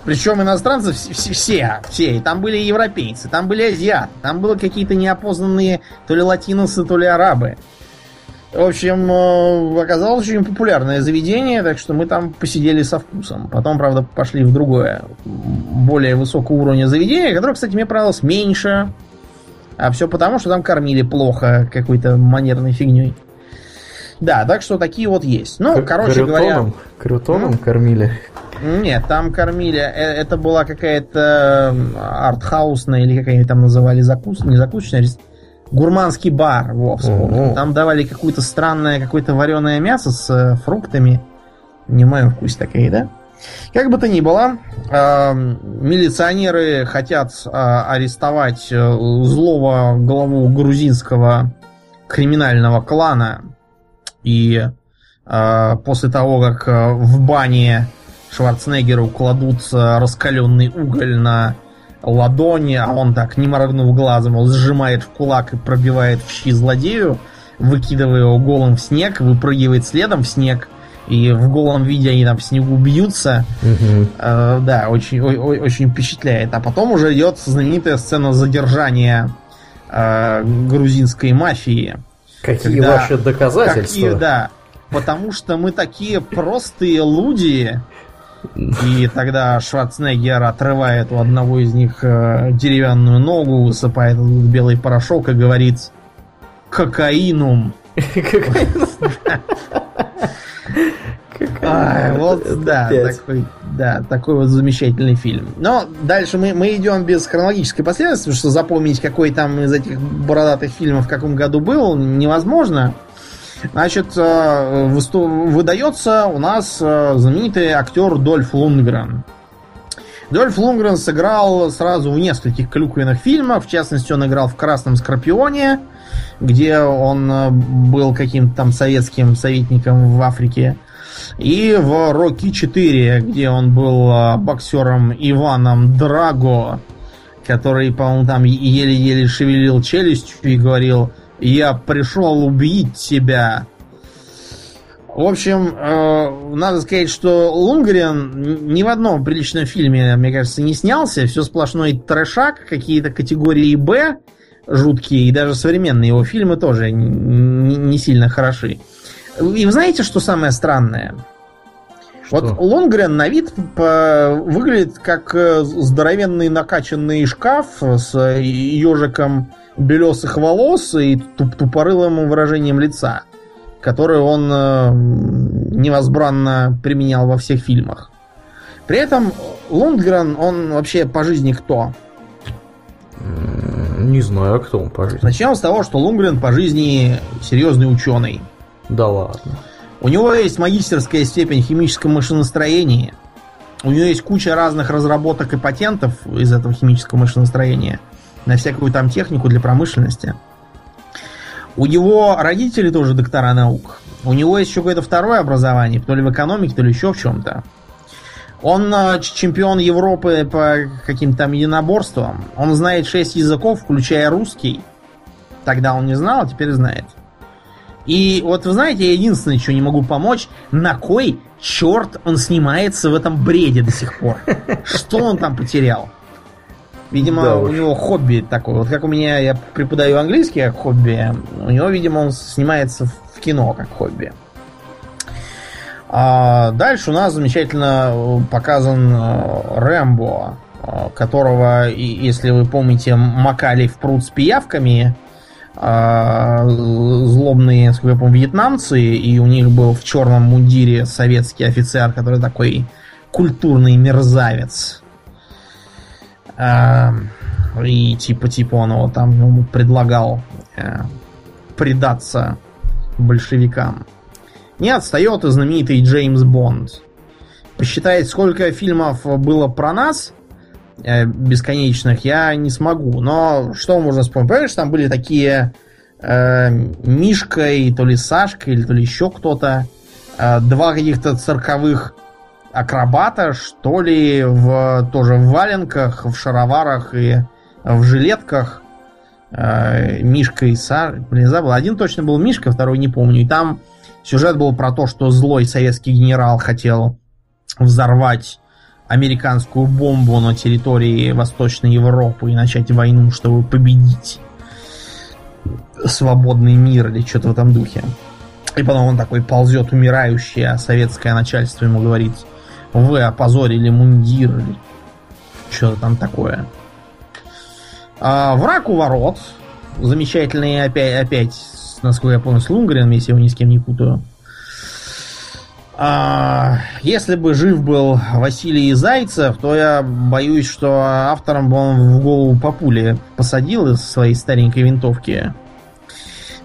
S2: Причем иностранцы вс- вс- все, все. И там были европейцы, там были азиаты, там были какие-то неопознанные то ли латиносы, то ли арабы. В общем, э, оказалось очень популярное заведение, так что мы там посидели со вкусом. Потом, правда, пошли в другое, более высокого уровня заведение, которое, кстати, мне понравилось меньше. А все потому, что там кормили плохо какой-то манерной фигней. Да, так что такие вот есть. Ну,
S1: К-
S2: короче говоря...
S1: крютоном, крютоном кормили.
S2: Нет, там кормили. э, Это была какая-то м, артхаусная или какая они там называли закус, не закусочная, а гурманский бар. Во, вспомнил. Там давали какое-то странное, какое-то вареное мясо с э, фруктами. Не в моем вкусе такая еда. Как бы то ни было, эм, милиционеры хотят э, арестовать э, злого главу грузинского криминального клана. И э, после того, как э, в бане Шварценеггеру кладут э, раскаленный уголь на ладони, а он так, не моргнув глазом, он сжимает в кулак и пробивает в щи злодею, выкидывая его голым в снег, выпрыгивает следом в снег, и в голом виде они там в снегу бьются.
S1: Мгм.
S2: Э, да, очень, о- о- очень впечатляет. А потом уже идет знаменитая сцена задержания э, грузинской мафии.
S1: Какие
S2: Когда-
S1: ваши доказательства?
S2: Какие, да. Потому что мы такие простые люди. И тогда Шварценеггер отрывает у одного из них э, деревянную ногу, высыпает белый порошок и говорит кокаинум. Ай, вот, да,
S1: Опять.
S2: такой, да, такой вот замечательный фильм. Но дальше мы, мы идем без хронологической последовательности, что запомнить, какой там из этих бородатых фильмов в каком году был, невозможно. Значит, э, выдается у нас э, знаменитый актер Дольф Лунгрен. Дольф Лунгрен сыграл сразу в нескольких клюквенных фильмах. В частности, он играл в «Красном Скорпионе», где он э, был каким-то там советским советником в Африке. И в «Рокки 4», где он был э, боксером Иваном Драго, который, по-моему, там еле-еле шевелил челюстью и говорил «Я пришел убить тебя». В общем, э, надо сказать, что Лунгрен ни в одном приличном фильме, мне кажется, не снялся. Все сплошной трэшак, какие-то категории «Б» жуткие, и даже современные его фильмы тоже не сильно хороши. И вы знаете, что самое странное?
S1: Что?
S2: Вот Лонгрен на вид по- выглядит как э, здоровенный накачанный шкаф с ежиком белесых волос и туп- тупорылым выражением лица, которое он э, невозбранно применял во всех фильмах. При этом Лондгрен, он вообще по жизни кто?
S1: Не знаю, а кто он по жизни.
S2: Начнем с того, что Лунгрен по жизни серьезный ученый.
S1: Да ладно.
S2: У него есть магистерская степень в химическом машиностроении. У него есть куча разных разработок и патентов из этого химического машиностроения на всякую там технику для промышленности. У него родители тоже доктора наук. У него есть еще какое-то второе образование, то ли в экономике, то ли еще в чем-то. Он э, чемпион Европы по каким-то там единоборствам. Он знает шесть языков, включая русский. Тогда он не знал, а теперь знает. И вот вы знаете, я единственное, что не могу помочь, на кой черт он снимается в этом бреде до сих пор? Что он там потерял? Видимо,
S1: Да
S2: у него хобби такое. Вот как у меня, я преподаю английский как хобби, у него, видимо, он снимается в кино как хобби. А дальше у нас замечательно э, показан э, Рэмбо, э, которого, если вы помните, макали в пруд с пиявками злобные, насколько я помню, вьетнамцы, и у них был в черном мундире советский офицер, который такой культурный мерзавец. А, и типа, типа он его там ему предлагал э, предаться большевикам. Не отстает и знаменитый Джеймс Бонд. Посчитать, сколько фильмов было про нас, бесконечных, я не смогу. Но что можно вспомнить? Понимаешь, там были такие э, Мишка и то ли Сашка, или то ли еще кто-то. э, два каких-то цирковых акробата, что ли, в, тоже в валенках, в шароварах и в жилетках. Э, Мишка и Сашка. Блин, забыл. Один точно был Мишка, второй не помню. И там сюжет был про то, что злой советский генерал хотел взорвать американскую бомбу на территории Восточной Европы и начать войну, чтобы победить свободный мир или что-то в этом духе. И потом он такой ползет умирающий, а советское начальство ему говорит, вы опозорили мундир или что-то там такое. А, враг у ворот. Замечательный опять, опять, насколько я помню, с Лунгреном, если его ни с кем не путаю. А, если бы жив был Василий Зайцев, то я боюсь, что автором бы он в голову по пуле посадил из своей старенькой винтовки.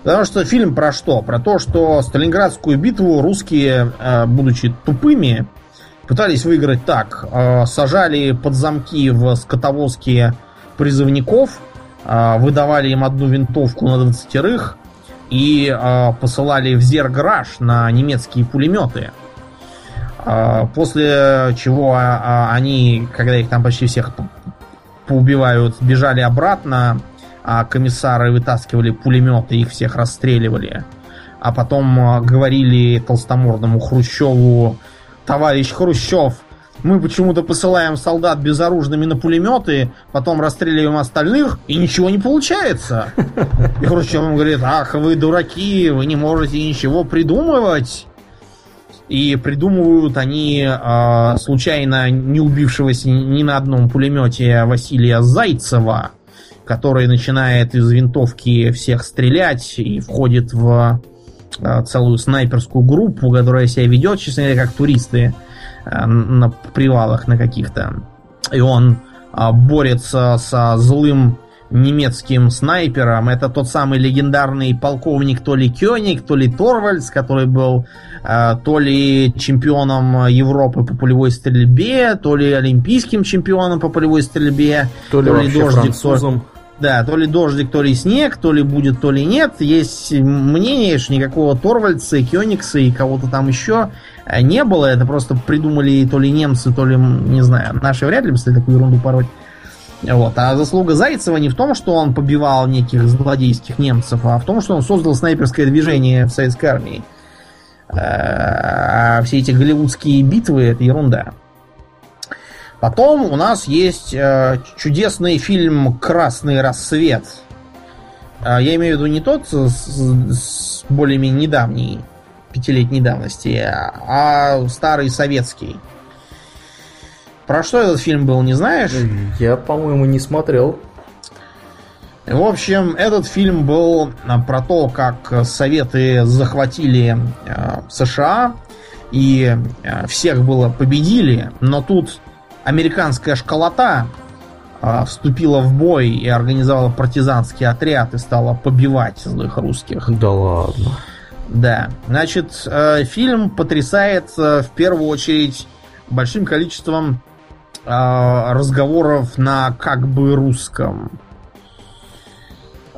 S2: Потому что фильм про что? Про то, что Сталинградскую битву русские, э, будучи тупыми, пытались выиграть так. э, Сажали под замки в скотовозки призывников, выдавали им одну винтовку на двадцатерых и посылали в Зерграш на немецкие пулеметы. Э, После чего а, а, они, когда их там почти всех по- поубивают, бежали обратно, а комиссары вытаскивали пулеметы, их всех расстреливали. А потом а, говорили толстомордому Хрущеву, товарищ Хрущев, мы почему-то посылаем солдат безоружными на пулеметы, потом расстреливаем остальных, и ничего не получается. И Хрущев ему говорит, ах, вы дураки, вы не можете ничего придумывать. И придумывают они а, случайно не убившегося ни на одном пулемете Василия Зайцева, который начинает из винтовки всех стрелять и входит в а, целую снайперскую группу, которая себя ведет, честно говоря, как туристы а, на привалах на каких-то. И он а, борется со злым немецким снайпером. Это тот самый легендарный полковник то ли Кёник, то ли Торвальдс, который был э, то ли чемпионом Европы по полевой стрельбе, то ли олимпийским чемпионом по полевой стрельбе,
S1: То ли
S2: То ли дождик,
S1: французом.
S2: да, то ли дождик, то ли снег, то ли будет, то ли нет. Есть мнение, что никакого Торвальдса, и Кёникса и кого-то там еще э, не было. Это просто придумали то ли немцы, то ли, не знаю, наши вряд ли бы стали такую ерунду пороть. Вот. А заслуга Зайцева не в том, что он побивал неких злодейских немцев, а в том, что он создал снайперское движение в советской армии. Э, А все эти голливудские битвы это ерунда. Потом у нас есть э, чудесный фильм Красный рассвет. Э, я имею в виду не тот с, с более-менее недавний, пятилетней давности, а старый советский. Про что этот фильм был, не знаешь?
S1: Я, по-моему, не смотрел.
S2: В общем, этот фильм был а, про то, как Советы захватили э, США и э, всех было победили, но тут американская школота э, вступила в бой и организовала партизанский отряд и стала побивать злых русских.
S1: Да ладно.
S2: Да, значит, э, фильм потрясает э, в первую очередь большим количеством э, разговоров на как бы русском.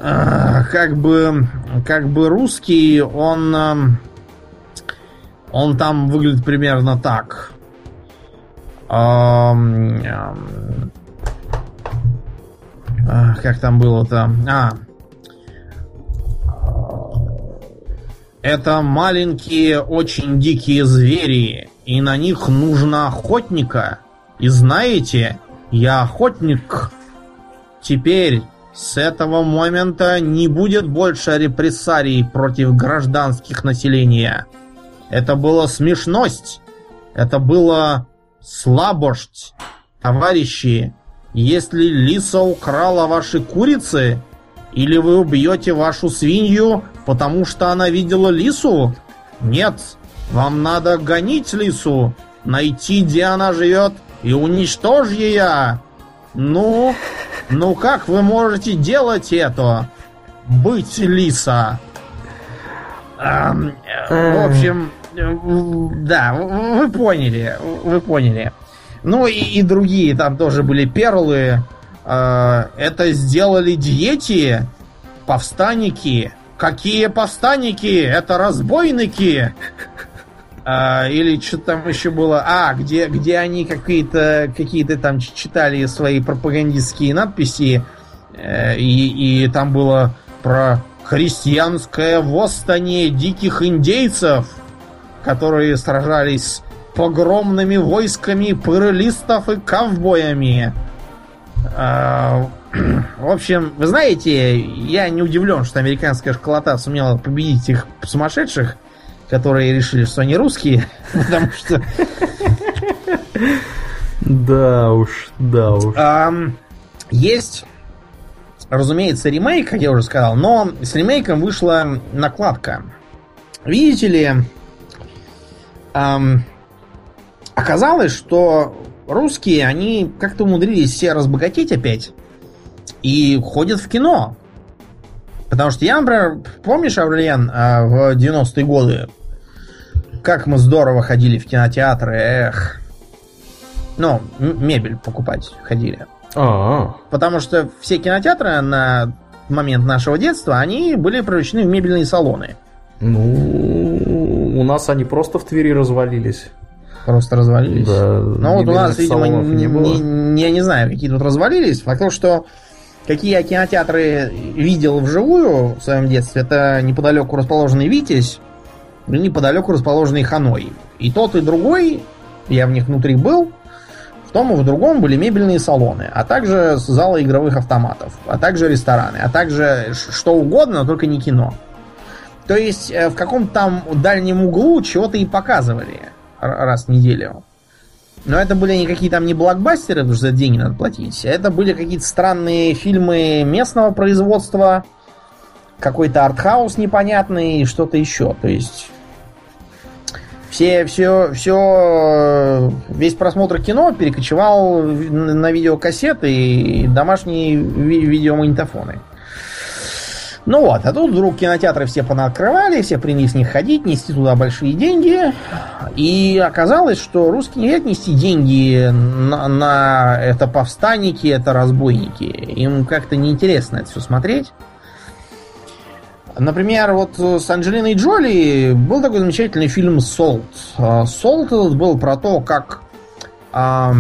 S2: Э, как бы, как бы русский, он, э, он там выглядит примерно так. Эм, эм, как там было-то? А, Это маленькие, очень дикие звери, и на них нужно охотника. И знаете, я охотник. Теперь с этого момента не будет больше репрессарий против гражданских населения. Это было смешность. Это было слабость. Товарищи, если лиса украла ваши курицы, или вы убьете вашу свинью, потому что она видела лису? Нет, вам надо гонить лису, найти, где она живет, и уничтожь ее. Ну, ну как вы можете делать это? Быть лиса. Эм, в общем, да, вы поняли, вы поняли. Ну и, и другие там тоже были перлы. Э, это сделали диети, повстанники. Какие повстанники? Это разбойники. А, или что там еще было? А, где, где они какие-то какие там читали свои пропагандистские надписи, э, и, и там было про христианское восстание диких индейцев, которые сражались с погромными войсками пыролистов и ковбоями. А, в общем, вы знаете, я не удивлен, что американская школота сумела победить их сумасшедших, которые решили, что они русские, потому что...
S1: Да уж, да уж.
S2: Есть, разумеется, ремейк, как я уже сказал, но с ремейком вышла накладка. Видите ли, оказалось, что русские, они как-то умудрились все разбогатеть опять и ходят в кино. Потому что я, например, помнишь, Аврельян, а, в 90-е годы, как мы здорово ходили в кинотеатры, эх. Ну, мебель покупать ходили.
S1: А-а-а.
S2: Потому что все кинотеатры на момент нашего детства, они были превращены в мебельные салоны.
S1: Ну, у нас они просто в Твери развалились.
S2: Просто развалились.
S1: Да,
S2: ну вот у нас, видимо, не, не, не, я не знаю, какие тут развалились. Факт то, что какие я кинотеатры видел вживую в своем детстве, это неподалеку расположенный Витязь и неподалеку расположенный Ханой. И тот, и другой, я в них внутри был, в том и в другом были мебельные салоны, а также залы игровых автоматов, а также рестораны, а также что угодно, но только не кино. То есть э, в каком-то там дальнем углу чего-то и показывали раз в неделю. Но это были никакие там не блокбастеры, потому что за деньги надо платить. Это были какие-то странные фильмы местного производства, какой-то артхаус непонятный и что-то еще. То есть все, все, все, весь просмотр кино перекочевал на видеокассеты и домашние видеомагнитофоны. Ну вот, а тут вдруг кинотеатры все понакрывали, все принялись них ходить, нести туда большие деньги. И оказалось, что русские не хотят нести деньги на, на это повстанники, это разбойники. Им как-то неинтересно это все смотреть. Например, вот с Анджелиной Джоли был такой замечательный фильм «Солт». «Солт» был про то, как э,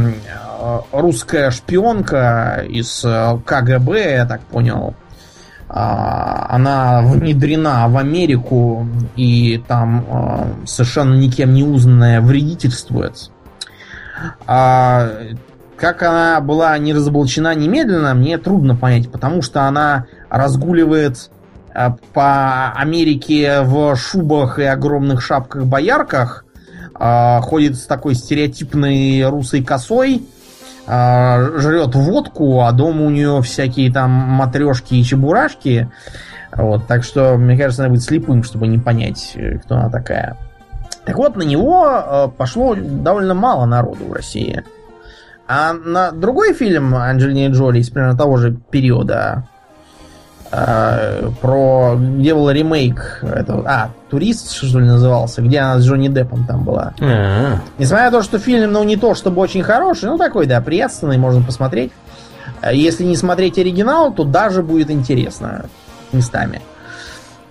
S2: русская шпионка из КГБ, я так понял, а, она внедрена в Америку и там а, совершенно никем не узнанная вредительствует. А как она была не разоблачена немедленно, мне трудно понять, потому что она разгуливает э, по Америке в шубах и огромных шапках-боярках, э, ходит с такой стереотипной русой косой, э, жрет водку, а дома у нее всякие там матрешки и чебурашки. Вот, так что, мне кажется, надо быть слепым, чтобы не понять, кто она такая. Так вот, на него пошло довольно мало народу в России. А на другой фильм Анджелины Джоли из примерно того же периода, э, про где был ремейк этого, а турист что ли назывался, где она с Джонни Деппом там была. А-а-а. Несмотря на то, что фильм, ну не то чтобы очень хороший, ну такой да приятственный, можно посмотреть. Если не смотреть оригинал, то даже будет интересно местами.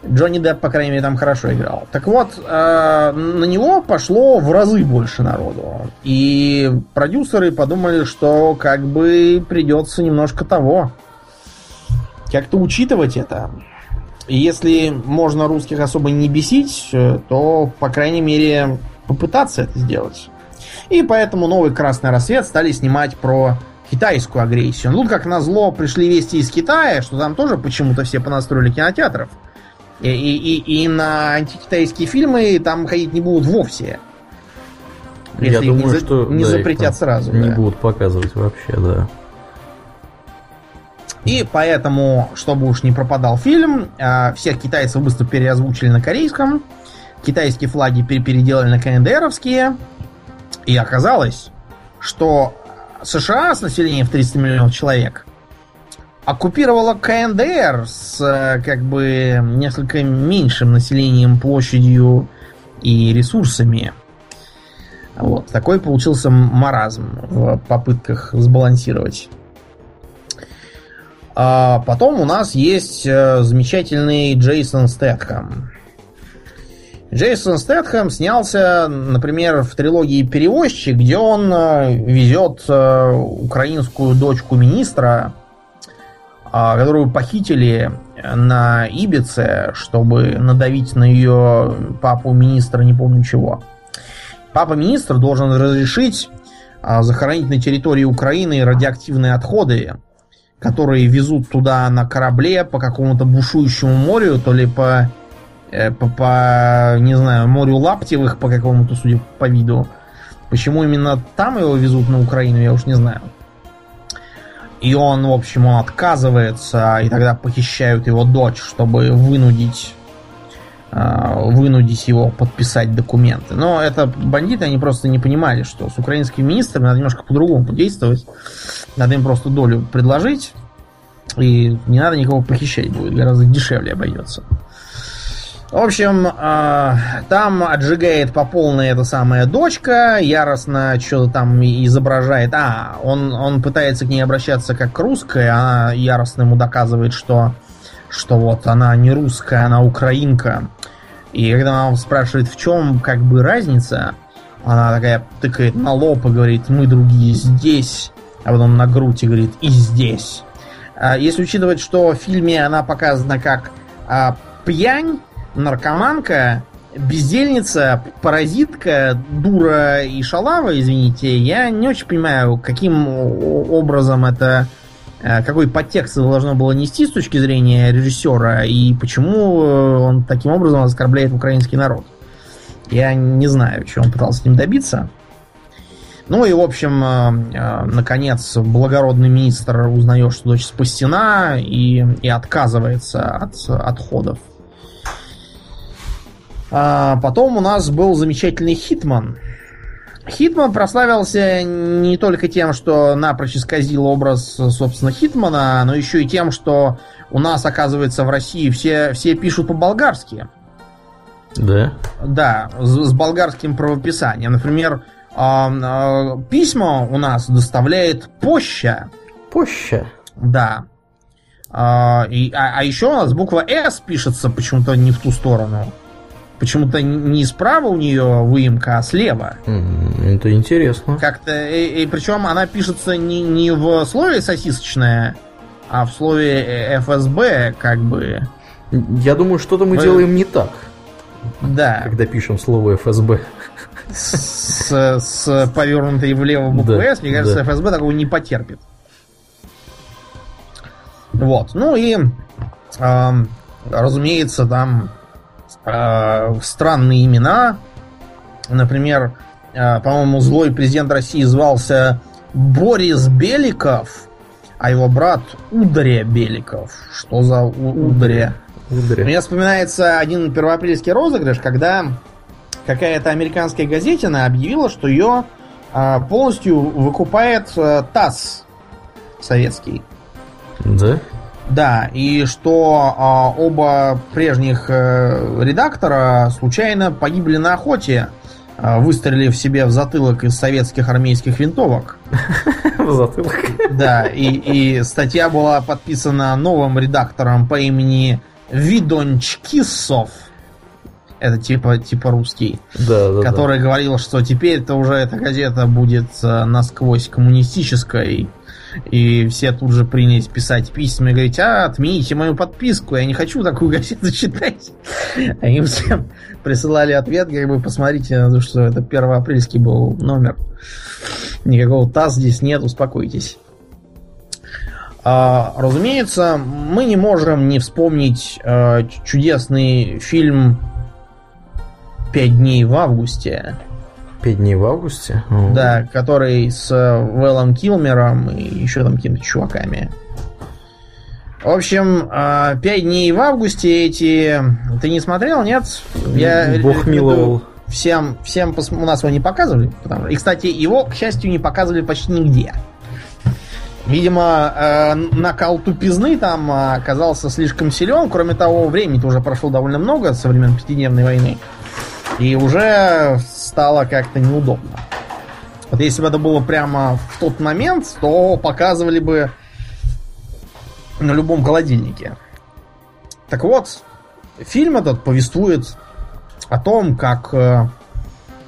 S2: Джонни Депп, по крайней мере, там хорошо играл. Так вот, э, на него пошло в разы больше народу. И продюсеры подумали, что как бы придется немножко того. Как-то учитывать это. И если можно русских особо не бесить, э, то, по крайней мере, попытаться это сделать. И поэтому новый Красный Рассвет стали снимать про китайскую агрессию. Ну, как назло, пришли вести из Китая, что там тоже почему-то все понастроили кинотеатров. И, и, и на антикитайские фильмы там ходить не будут вовсе.
S1: Если Я думаю, не, что
S2: не да, запретят сразу.
S1: Не да. будут показывать вообще, да.
S2: И поэтому, чтобы уж не пропадал фильм, а, всех китайцев быстро переозвучили на корейском. Китайские флаги переделали на КНДРовские. И оказалось, что США с населением в 300 миллионов человек оккупировала КНДР с э, как бы несколько меньшим населением, площадью и ресурсами. Вот. Такой получился маразм в попытках сбалансировать. А потом у нас есть э, замечательный Джейсон Стэтхэм. Джейсон Стэтхэм снялся, например, в трилогии «Перевозчик», где он э, везет украинскую дочку министра а, которую похитили на Ибице, чтобы надавить на ее папу министра, не помню чего. Папа министр должен разрешить а, захоронить на территории Украины радиоактивные отходы, которые везут туда на корабле по какому-то бушующему морю, то ли по, э, по, по не знаю, морю Лаптевых по какому-то, судя по виду. Почему именно там его везут на Украину, я уж не знаю. И он, в общем, он отказывается, и тогда похищают его дочь, чтобы вынудить вынудить его подписать документы. Но это бандиты, они просто не понимали, что с украинскими министрами надо немножко по-другому подействовать. Надо им просто долю предложить, и не надо никого похищать будет, гораздо дешевле обойдется. В общем, э, там отжигает по полной эта самая дочка, яростно что-то там изображает. А, он, он пытается к ней обращаться как к русской, она яростно ему доказывает, что, что вот она не русская, она украинка. И когда он спрашивает, в чем как бы разница, она такая тыкает на лоб и говорит, мы другие здесь, а потом на грудь и говорит, и здесь. А если учитывать, что в фильме она показана как а, пьянь, наркоманка, бездельница, паразитка, дура и шалава, извините, я не очень понимаю, каким образом это, какой подтекст это должно было нести с точки зрения режиссера и почему э, он таким образом оскорбляет украинский народ. Я не знаю, чего он пытался с ним добиться. Ну и, в общем, э, наконец, благородный министр узнает, что дочь спасена и, и отказывается от отходов а потом у нас был замечательный Хитман. Хитман прославился не только тем, что напрочь исказил образ, собственно, Хитмана, но еще и тем, что у нас, оказывается, в России все, все пишут по-болгарски.
S1: Да?
S2: Да, с, с болгарским правописанием. Например, э, письма у нас доставляет Поща.
S1: Поща?
S2: Да. Э, и, а, а еще у нас буква «С» пишется почему-то не в ту сторону. Почему-то не справа у нее выемка, а слева.
S1: Это интересно.
S2: Как-то. И, и причем она пишется не, не в слове сосисочная, а в слове ФСБ, как бы.
S1: Я думаю, что-то мы, мы делаем не так.
S2: Да.
S1: Когда пишем слово ФСБ.
S2: С, с повернутой влево буквой да, С, мне кажется, да. ФСБ такого не потерпит. Вот. Ну и э, разумеется, там э, странные имена. Например, э, по-моему, злой президент России звался Борис Беликов, а его брат Ударя Беликов. Что за Ударя? Ударя. Мне вспоминается один первоапрельский розыгрыш, когда какая-то американская газетина объявила, что ее э, полностью выкупает э, ТАСС советский.
S1: Да?
S2: Да, и что а, оба прежних а, редактора случайно погибли на охоте, а, выстрелив себе в затылок из советских армейских винтовок.
S1: В затылок.
S2: Да, и, и статья была подписана новым редактором по имени Видончкисов. Это типа, типа русский.
S1: Да, да,
S2: который да. говорил, что теперь-то уже эта газета будет насквозь коммунистической и все тут же принялись писать письма и говорить, а, отмените мою подписку, я не хочу такую газету читать. Им всем присылали ответ, как бы, посмотрите, что это 1 апрельский был номер. Никакого ТАСС здесь нет, успокойтесь. А, разумеется, мы не можем не вспомнить а, чудесный фильм «Пять дней в августе»,
S1: Пять дней в августе?
S2: Да, который с Вэллом Килмером и еще там какими-то чуваками. В общем, а, пять дней в августе эти... Ты не смотрел, нет?
S1: Я Бог миловал.
S2: Всем, всем пос... у нас его не показывали. Потому... И, кстати, его, к счастью, не показывали почти нигде. Видимо, э, накал тупизны там оказался слишком силен. Кроме того, времени-то уже прошло довольно много со времен пятидневной войны. И уже стало как-то неудобно. Вот если бы это было прямо в тот момент, то показывали бы на любом холодильнике. Так вот, фильм этот повествует о том, как э,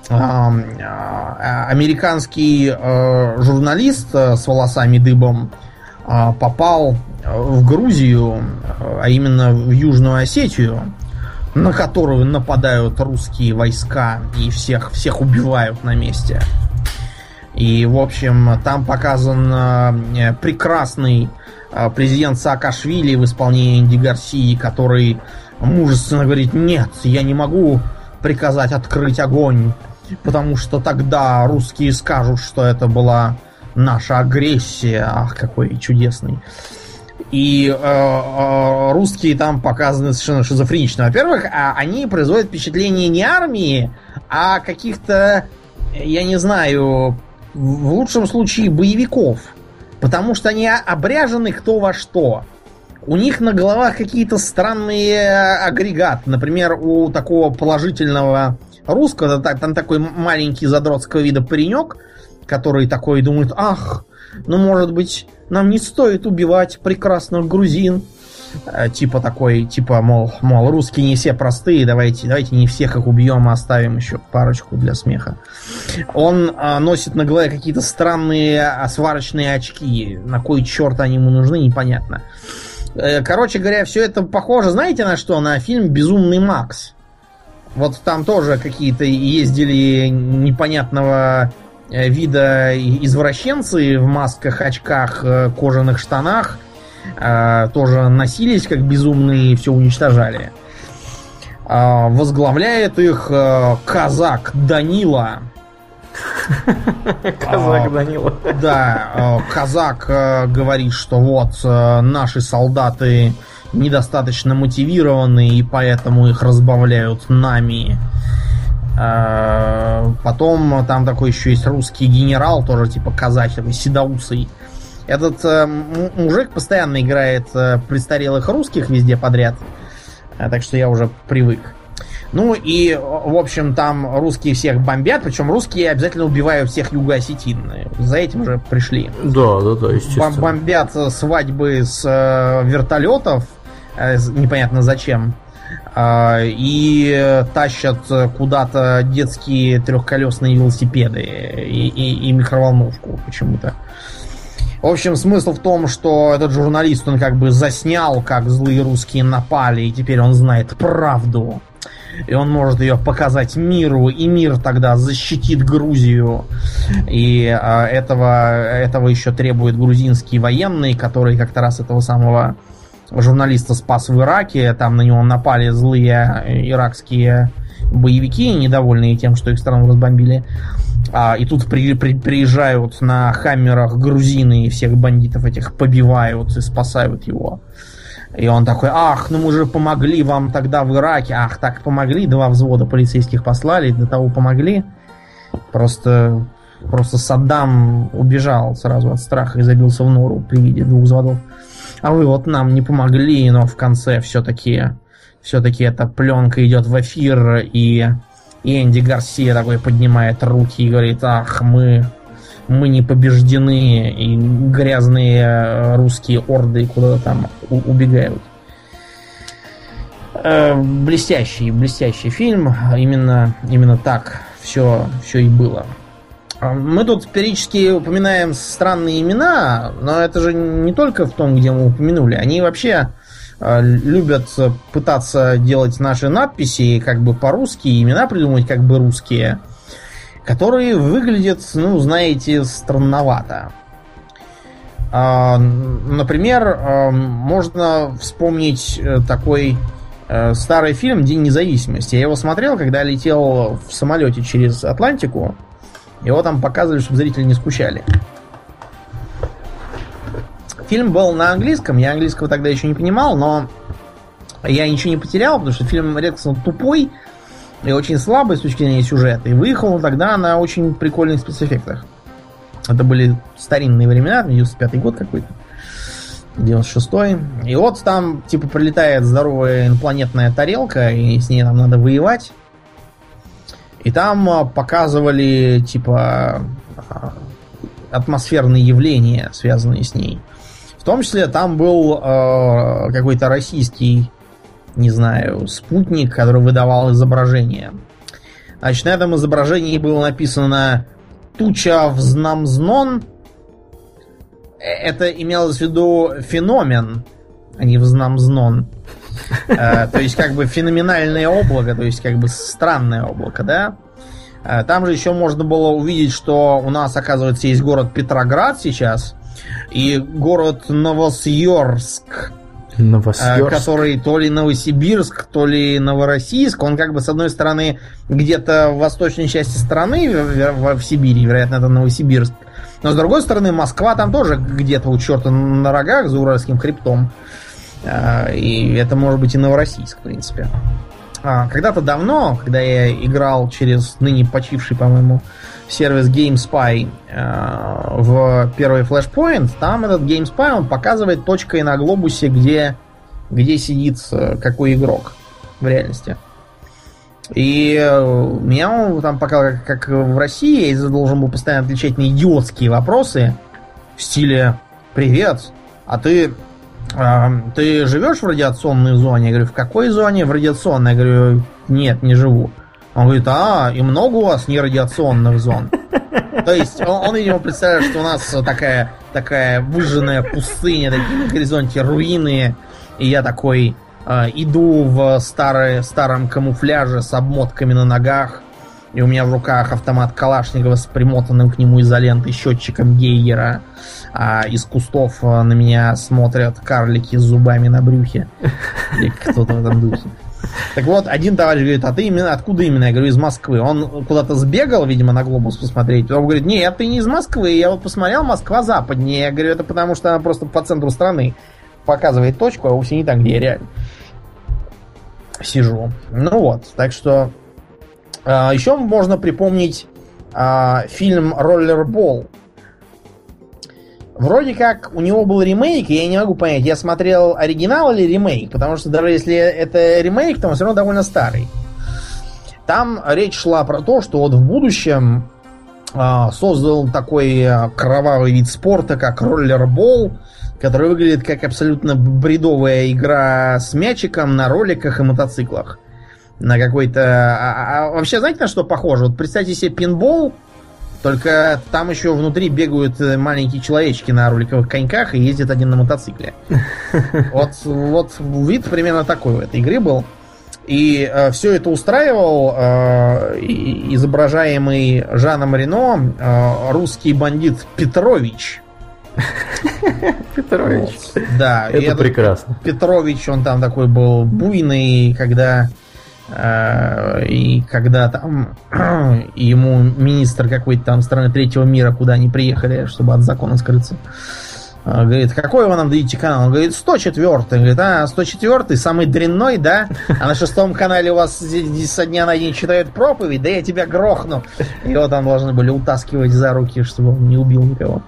S2: э, э, американский э, журналист э, с волосами дыбом э, попал в Грузию, а именно в Южную Осетию, на которую нападают русские войска и всех, всех убивают на месте. И, в общем, там показан э, прекрасный э, президент Саакашвили в исполнении Инди Гарсии, который мужественно говорит, нет, я не могу приказать открыть огонь, потому что тогда русские скажут, что это была наша агрессия. Ах, какой чудесный. И э, э, русские там показаны совершенно шизофренично. Во-первых, а они производят впечатление не армии, а каких-то, я не знаю, в лучшем случае боевиков. Потому что они обряжены кто во что. У них на головах какие-то странные агрегаты. Например, у такого положительного русского, там такой маленький задротского вида паренек, который такой думает, ах, ну может быть нам не стоит убивать прекрасных грузин. Э, типа такой, типа, мол, мол, русские не все простые, давайте, давайте не всех их убьем, а оставим еще парочку для смеха. Он а, носит на голове какие-то странные сварочные очки. На кой черт они ему нужны, непонятно. Э, короче говоря, все это похоже, знаете на что? На фильм «Безумный Макс». Вот там тоже какие-то ездили непонятного вида извращенцы в масках, очках, э, кожаных штанах э, тоже носились как безумные и все уничтожали. Возглавляет их казак Данила.
S1: Казак Данила.
S2: Да, казак говорит, что вот наши солдаты недостаточно мотивированы, и поэтому их разбавляют нами. А, потом там такой еще есть русский генерал, тоже типа казахи, седоусый. Этот э, мужик постоянно играет э, престарелых русских везде подряд. Э, так что я уже привык. Ну и, в общем, там русские всех бомбят, причем русские обязательно убивают всех юго-осетин. За этим уже пришли.
S1: Да, да, да, естественно.
S2: Бомбят свадьбы с э, вертолетов, э, непонятно зачем. А, и тащат куда-то детские трехколесные велосипеды и, и, и микроволновку почему-то. В общем, смысл в том, что этот журналист, он как бы заснял, как злые русские напали, и теперь он знает правду. И он может ее показать миру, и мир тогда защитит Грузию. И а, этого, этого еще требуют грузинские военные, которые как-то раз этого самого журналиста спас в Ираке, там на него напали злые иракские боевики, недовольные тем, что их страну разбомбили. А, и тут при, при, приезжают на хаммерах грузины и всех бандитов этих побивают и спасают его. И он такой, ах, ну мы же помогли вам тогда в Ираке. Ах, так помогли, два взвода полицейских послали, до того помогли. Просто, просто Саддам убежал сразу от страха и забился в нору при виде двух взводов. А вы вот нам не помогли, но в конце все-таки все-таки эта пленка идет в эфир, и, и Энди Гарсия такой поднимает руки и говорит, ах, мы, мы не побеждены, и грязные э, русские орды куда-то там убегают. Э, блестящий, блестящий фильм. Именно, именно так все, все и было. Мы тут периодически упоминаем странные имена, но это же не только в том, где мы упомянули. Они вообще Э, любят пытаться делать наши надписи как бы по-русски, имена придумать как бы русские, которые выглядят, ну, знаете, странновато. А, например, э, можно вспомнить э, такой старый фильм «День независимости». Я его смотрел, когда летел в самолете через Атлантику. Его там показывали, чтобы зрители не скучали. Фильм был на английском, я английского тогда еще не понимал, но я ничего не потерял, потому что фильм редко тупой и очень слабый с точки зрения сюжета. И выехал тогда на очень прикольных спецэффектах. Это были старинные времена, 95-й год какой-то. 96-й. И вот там, типа, прилетает здоровая инопланетная тарелка, и с ней нам надо воевать. И там а, показывали, типа, а, атмосферные явления, связанные с ней. В том числе там был э, какой-то российский, не знаю, спутник, который выдавал изображение. Значит, на этом изображении было написано «Туча взнамзнон». Это имелось в виду феномен, а не взнамзнон. Э, то есть, как бы феноменальное облако, то есть, как бы странное облако, да? Э, там же еще можно было увидеть, что у нас, оказывается, есть город Петроград сейчас, и город Новосьорск, Новосьорск. который то ли Новосибирск, то ли Новороссийск, он как бы с одной стороны где-то в восточной части страны, в, в Сибири, вероятно, это Новосибирск, но с другой стороны Москва там тоже где-то у черта на рогах за Уральским хребтом. А, и это может быть и Новороссийск, в принципе. А, когда-то давно, когда я играл через ныне почивший, по-моему, сервис GameSpy э, в первый Flashpoint, там этот GameSpy он показывает точкой на глобусе, где, где сидит э, какой игрок в реальности. И э, меня он там пока как, в России, я должен был постоянно отвечать на идиотские вопросы в стиле «Привет, а ты, э, ты живешь в радиационной зоне?» Я говорю, в какой зоне? В радиационной. Я говорю, нет, не живу. Он говорит, а, и много у вас нерадиационных зон. То есть он, он видимо, представляет, что у нас такая, такая выжженная пустыня, такие на горизонте руины, и я такой э, иду в старой, старом камуфляже с обмотками на ногах, и у меня в руках автомат Калашникова с примотанным к нему изолентой счетчиком Гейгера, а из кустов э, на меня смотрят карлики с зубами на брюхе. Или кто-то в этом духе. Так вот, один товарищ говорит, а ты именно откуда именно? Я говорю, из Москвы. Он куда-то сбегал, видимо, на глобус посмотреть. Он говорит, нет, ты не из Москвы. Я вот посмотрел, Москва западнее. Я говорю, это потому что она просто по центру страны показывает точку, а вовсе не так, где я реально сижу. Ну вот, так что... А, еще можно припомнить а, фильм «Роллербол», Вроде как у него был ремейк, и я не могу понять, я смотрел оригинал или ремейк, потому что даже если это ремейк, то он все равно довольно старый. Там речь шла про то, что вот в будущем э, создал такой кровавый вид спорта, как роллербол, который выглядит как абсолютно бредовая игра с мячиком на роликах и мотоциклах. На какой-то... А, а, а вообще, знаете, на что похоже? Вот представьте себе пинбол, только там еще внутри бегают э, маленькие человечки на роликовых коньках и ездит один на мотоцикле. Вот, вот вид примерно такой у этой игры был. И э, все это устраивал э, изображаемый Жаном Рено э, русский бандит Петрович.
S1: Петрович.
S2: Да,
S1: Это прекрасно.
S2: Петрович, он там такой был буйный, когда и когда там ему министр какой-то там страны третьего мира, куда они приехали, чтобы от закона скрыться, а, говорит, какой вы нам даете канал? Он говорит, 104 Говорит, а, 104 самый дрянной, да? А на шестом канале у вас со дня на день читают проповедь? Да я тебя грохну. Его там должны были утаскивать за руки, чтобы он не убил никого.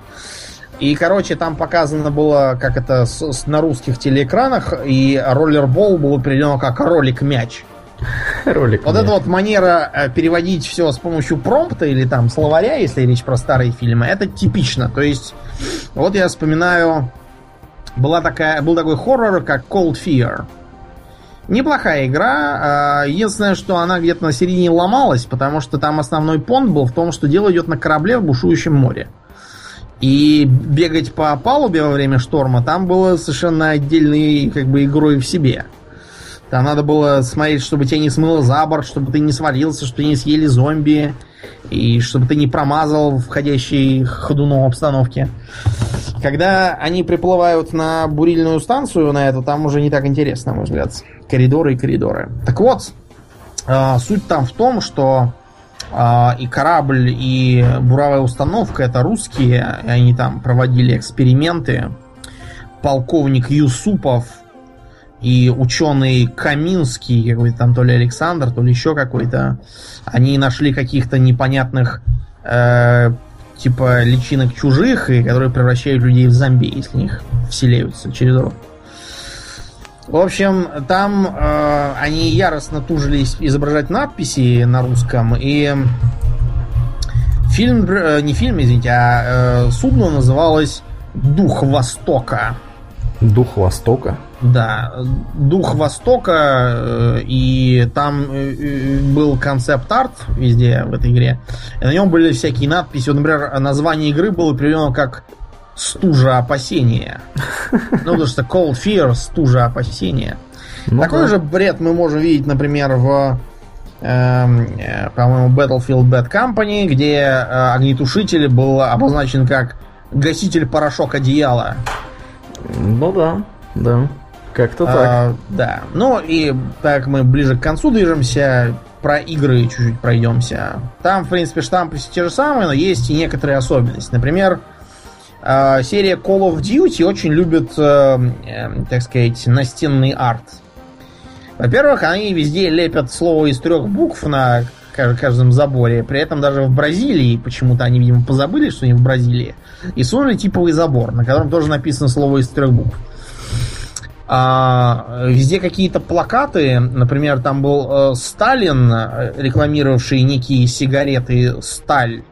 S2: И, короче, там показано было, как это с, с, на русских телеэкранах, и роллербол был определен как ролик-мяч. Ролик. Вот эта вот манера э, переводить все с помощью промпта или там словаря, если речь про старые фильмы, это типично. То есть, вот я вспоминаю, была такая, был такой хоррор, как Cold Fear. Неплохая игра. А, единственное, что она где-то на середине ломалась, потому что там основной понт был в том, что дело идет на корабле в бушующем море. И бегать по палубе во время шторма там было совершенно отдельной как бы игрой в себе. Там надо было смотреть, чтобы тебя не смыло за борт, чтобы ты не свалился, чтобы ты не съели зомби, и чтобы ты не промазал входящей ходуном обстановке. Когда они приплывают на бурильную станцию, на эту, там уже не так интересно, на мой взгляд. Коридоры и коридоры. Так вот, э, суть там в том, что э, и корабль, и буровая установка это русские, и они там проводили эксперименты. Полковник Юсупов и ученый Каминский, какой-то там то ли Александр, то ли еще какой-то, они нашли каких-то непонятных э, типа личинок чужих, и которые превращают людей в зомби, если них вселяются через рот. В общем, там э, они яростно тужились изображать надписи на русском, и фильм, э, не фильм, извините, а э, судно называлось «Дух Востока».
S1: Дух Востока?
S2: Да, Дух Востока, э, и там э, э, был концепт-арт везде в этой игре. И на нем были всякие надписи. Вот, например, название игры было переведено как «Стужа опасения». Ну, потому что Cold Fear – «Стужа опасения». Ну, Такой да. же бред мы можем видеть, например, в эм, по-моему, Battlefield Bad Company, где огнетушитель был обозначен как гаситель порошок одеяла.
S1: Ну да, да. Как-то так. А,
S2: да. Ну и так мы ближе к концу движемся, про игры чуть-чуть пройдемся. Там, в принципе, штампы все те же самые, но есть и некоторые особенности. Например, а, серия Call of Duty очень любит, э, э, так сказать, настенный арт. Во-первых, они везде лепят слово из трех букв на каждом заборе. При этом даже в Бразилии, почему-то они, видимо, позабыли, что они в Бразилии, и сунули типовый забор, на котором тоже написано слово из трех букв. А, везде какие-то плакаты, например, там был э, Сталин, э, рекламировавший некие сигареты Сталь,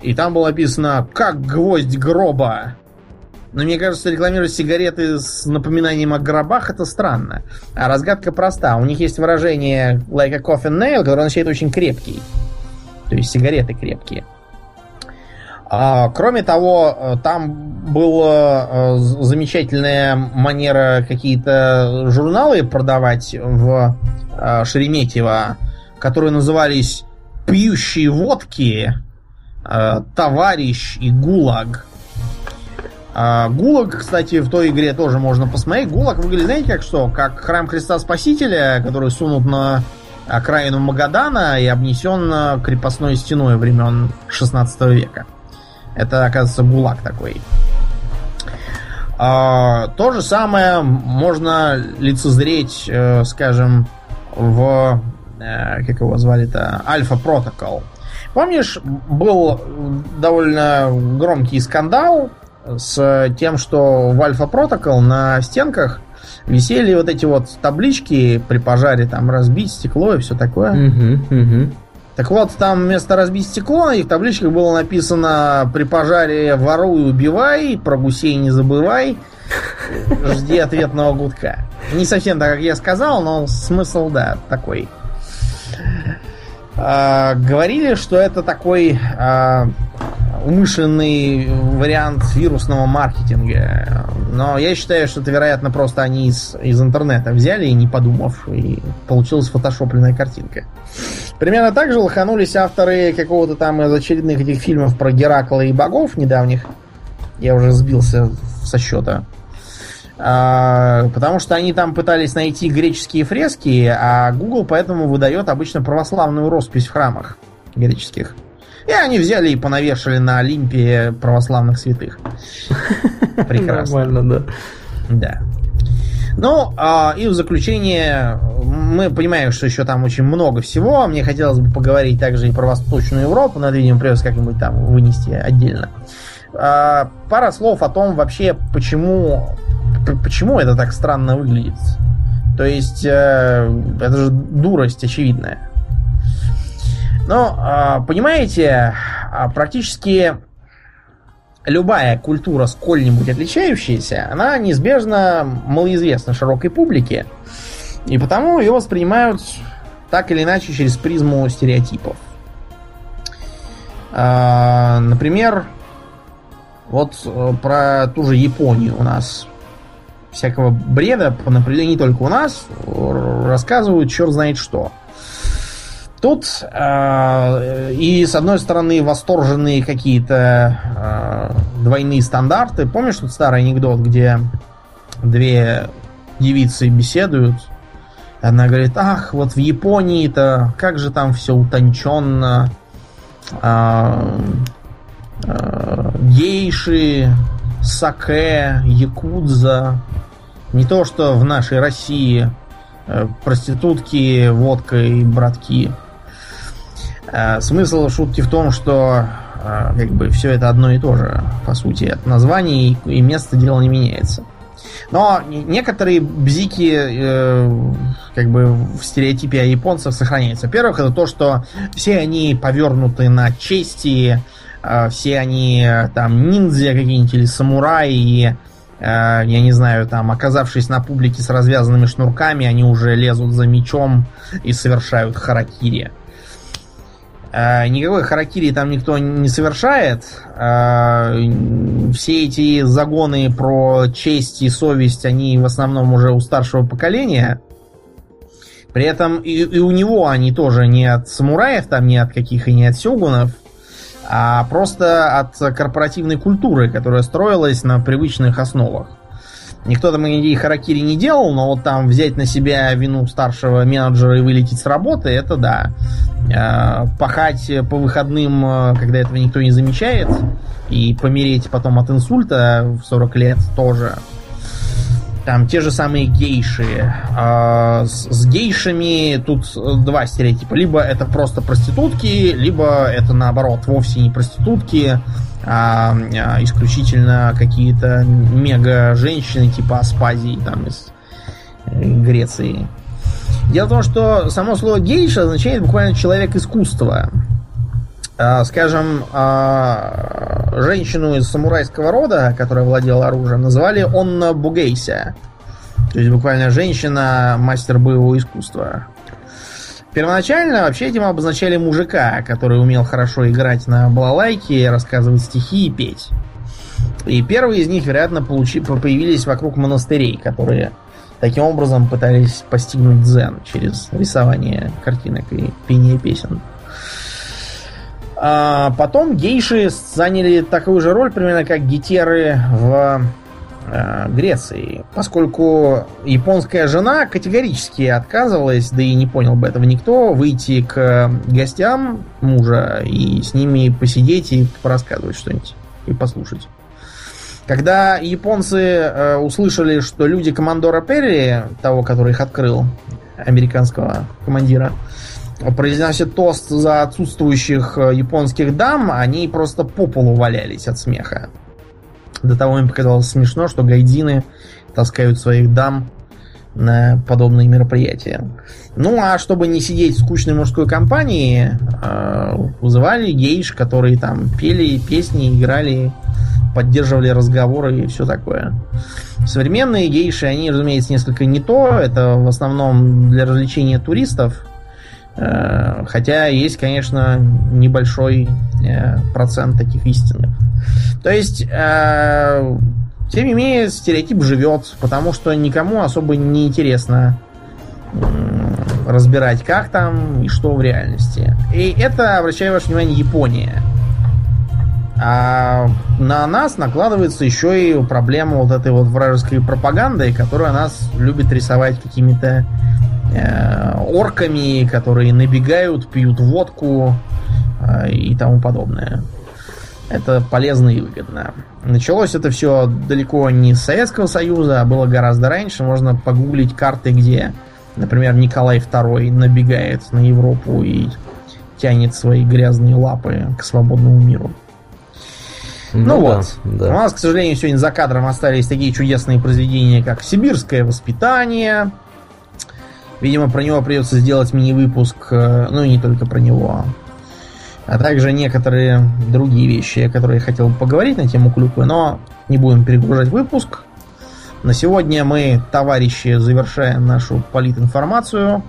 S2: и там было написано «Как гвоздь гроба». Но мне кажется, рекламировать сигареты с напоминанием о гробах это странно. А разгадка проста. У них есть выражение like a coffin nail, которое означает очень крепкий. То есть сигареты крепкие. А, кроме того, э, там была э, замечательная манера какие-то журналы продавать в э, Шереметьево, которые назывались «Пьющие водки», «Товарищ» и «Гулаг». А, Гулаг, кстати, в той игре тоже можно посмотреть. Гулаг выглядит, знаете, как что? Как храм Христа Спасителя, который сунут на окраину Магадана и обнесен крепостной стеной времен 16 века. Это, оказывается, ГУЛАГ такой. А, то же самое можно лицезреть, э, скажем, в... Э, как его звали-то? Альфа Протокол. Помнишь, был довольно громкий скандал с тем, что в Альфа Протокол на стенках висели вот эти вот таблички при пожаре, там разбить стекло и все такое. Угу, угу. Так вот, там вместо разбить стекло, и в табличках было написано «При пожаре воруй, убивай, про гусей не забывай, жди ответного гудка». Не совсем так, как я сказал, но смысл, да, такой. А, говорили, что это такой а, умышленный вариант вирусного маркетинга. Но я считаю, что это, вероятно, просто они из, из интернета взяли и не подумав, и получилась фотошопленная картинка. Примерно так же лоханулись авторы какого-то там из очередных этих фильмов про Геракла и богов недавних. Я уже сбился со счета. А, потому что они там пытались найти греческие фрески, а Google поэтому выдает обычно православную роспись в храмах греческих. И они взяли и понавешали на Олимпе православных святых.
S1: Прекрасно. Нормально, да.
S2: Да. Ну, а, и в заключение, мы понимаем, что еще там очень много всего. Мне хотелось бы поговорить также и про Восточную Европу. Надо, видимо, придется как-нибудь там вынести отдельно. А, пара слов о том вообще, почему, почему это так странно выглядит. То есть, э, это же дурость очевидная. Но, а, понимаете, а, практически любая культура, сколь-нибудь отличающаяся, она неизбежно малоизвестна широкой публике. И потому ее воспринимают так или иначе через призму стереотипов. А, например, вот э, про ту же Японию у нас всякого бреда, например, не только у нас, рассказывают черт знает что. Тут э, и с одной стороны восторженные какие-то э, двойные стандарты. Помнишь тот старый анекдот, где две девицы беседуют? Одна говорит, ах, вот в Японии-то как же там все утонченно. Э, э, гейши, саке, якудза. Не то, что в нашей России э, проститутки, водка и братки. Э, смысл шутки в том, что э, как бы все это одно и то же, по сути, от названий и место дела не меняется. Но некоторые бзики э, как бы в стереотипе о японцах сохраняются. Во-первых, это то, что все они повернуты на чести, э, все они там ниндзя какие-нибудь или самураи, э, я не знаю, там, оказавшись на публике с развязанными шнурками, они уже лезут за мечом и совершают харакири. А, никакой харакири там никто не совершает. А, все эти загоны про честь и совесть, они в основном уже у старшего поколения. При этом и, и у него они тоже не от самураев, там не от каких и не от сёгунов, а просто от корпоративной культуры, которая строилась на привычных основах. Никто там никакие харакири не делал, но вот там взять на себя вину старшего менеджера и вылететь с работы, это да. Э, пахать по выходным, э, когда этого никто не замечает, и помереть потом от инсульта в 40 лет тоже. Там те же самые гейши. А, с, с гейшами тут два стереотипа. Либо это просто проститутки, либо это наоборот вовсе не проститутки, а, а исключительно какие-то мега женщины типа Аспазии там из э, Греции. Дело в том, что само слово гейша означает буквально человек искусства. А, скажем, а, женщину из самурайского рода, которая владела оружием, называли Онна Бугейся. То есть буквально женщина, мастер боевого искусства. Первоначально вообще этим обозначали мужика, который умел хорошо играть на балалайке, рассказывать стихи и петь. И первые из них, вероятно, получи, появились вокруг монастырей, которые Таким образом пытались постигнуть дзен через рисование картинок и пение песен. А потом гейши заняли такую же роль, примерно как гетеры в э, Греции, поскольку японская жена категорически отказывалась, да и не понял бы этого никто, выйти к гостям мужа и с ними посидеть и порассказывать что-нибудь и послушать. Когда японцы э, услышали, что люди командора Перри, того, который их открыл, американского командира, произносят тост за отсутствующих э, японских дам, они просто по полу валялись от смеха. До того им показалось смешно, что гайдины таскают своих дам на подобные мероприятия. Ну, а чтобы не сидеть в скучной мужской компании, э, вызывали гейш, которые там пели песни, играли поддерживали разговоры и все такое. Современные гейши, они, разумеется, несколько не то. Это в основном для развлечения туристов. Э, хотя есть, конечно, небольшой э, процент таких истинных. То есть, э, тем не менее, стереотип живет, потому что никому особо не интересно разбирать, как там и что в реальности. И это, обращаю ваше внимание, Япония. А на нас накладывается еще и проблема вот этой вот вражеской пропаганды, которая нас любит рисовать какими-то орками, которые набегают, пьют водку э, и тому подобное. Это полезно и выгодно. Началось это все далеко не с Советского Союза, а было гораздо раньше. Можно погуглить карты, где, например, Николай II набегает на Европу и тянет свои грязные лапы к свободному миру. Ну, ну вот. Да. У нас, к сожалению, сегодня за кадром остались такие чудесные произведения, как «Сибирское воспитание». Видимо, про него придется сделать мини-выпуск, э, ну и не только про него а также некоторые другие вещи, о которых я хотел поговорить на тему клюквы, но не будем перегружать выпуск. На сегодня мы, товарищи, завершаем нашу политинформацию.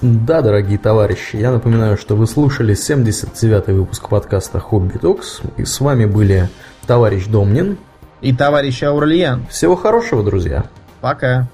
S1: Да, дорогие товарищи, я напоминаю, что вы слушали 79-й выпуск подкаста Хобби Токс, и с вами были товарищ Домнин
S2: и товарищ Аурлиен.
S1: Всего хорошего, друзья.
S2: Пока.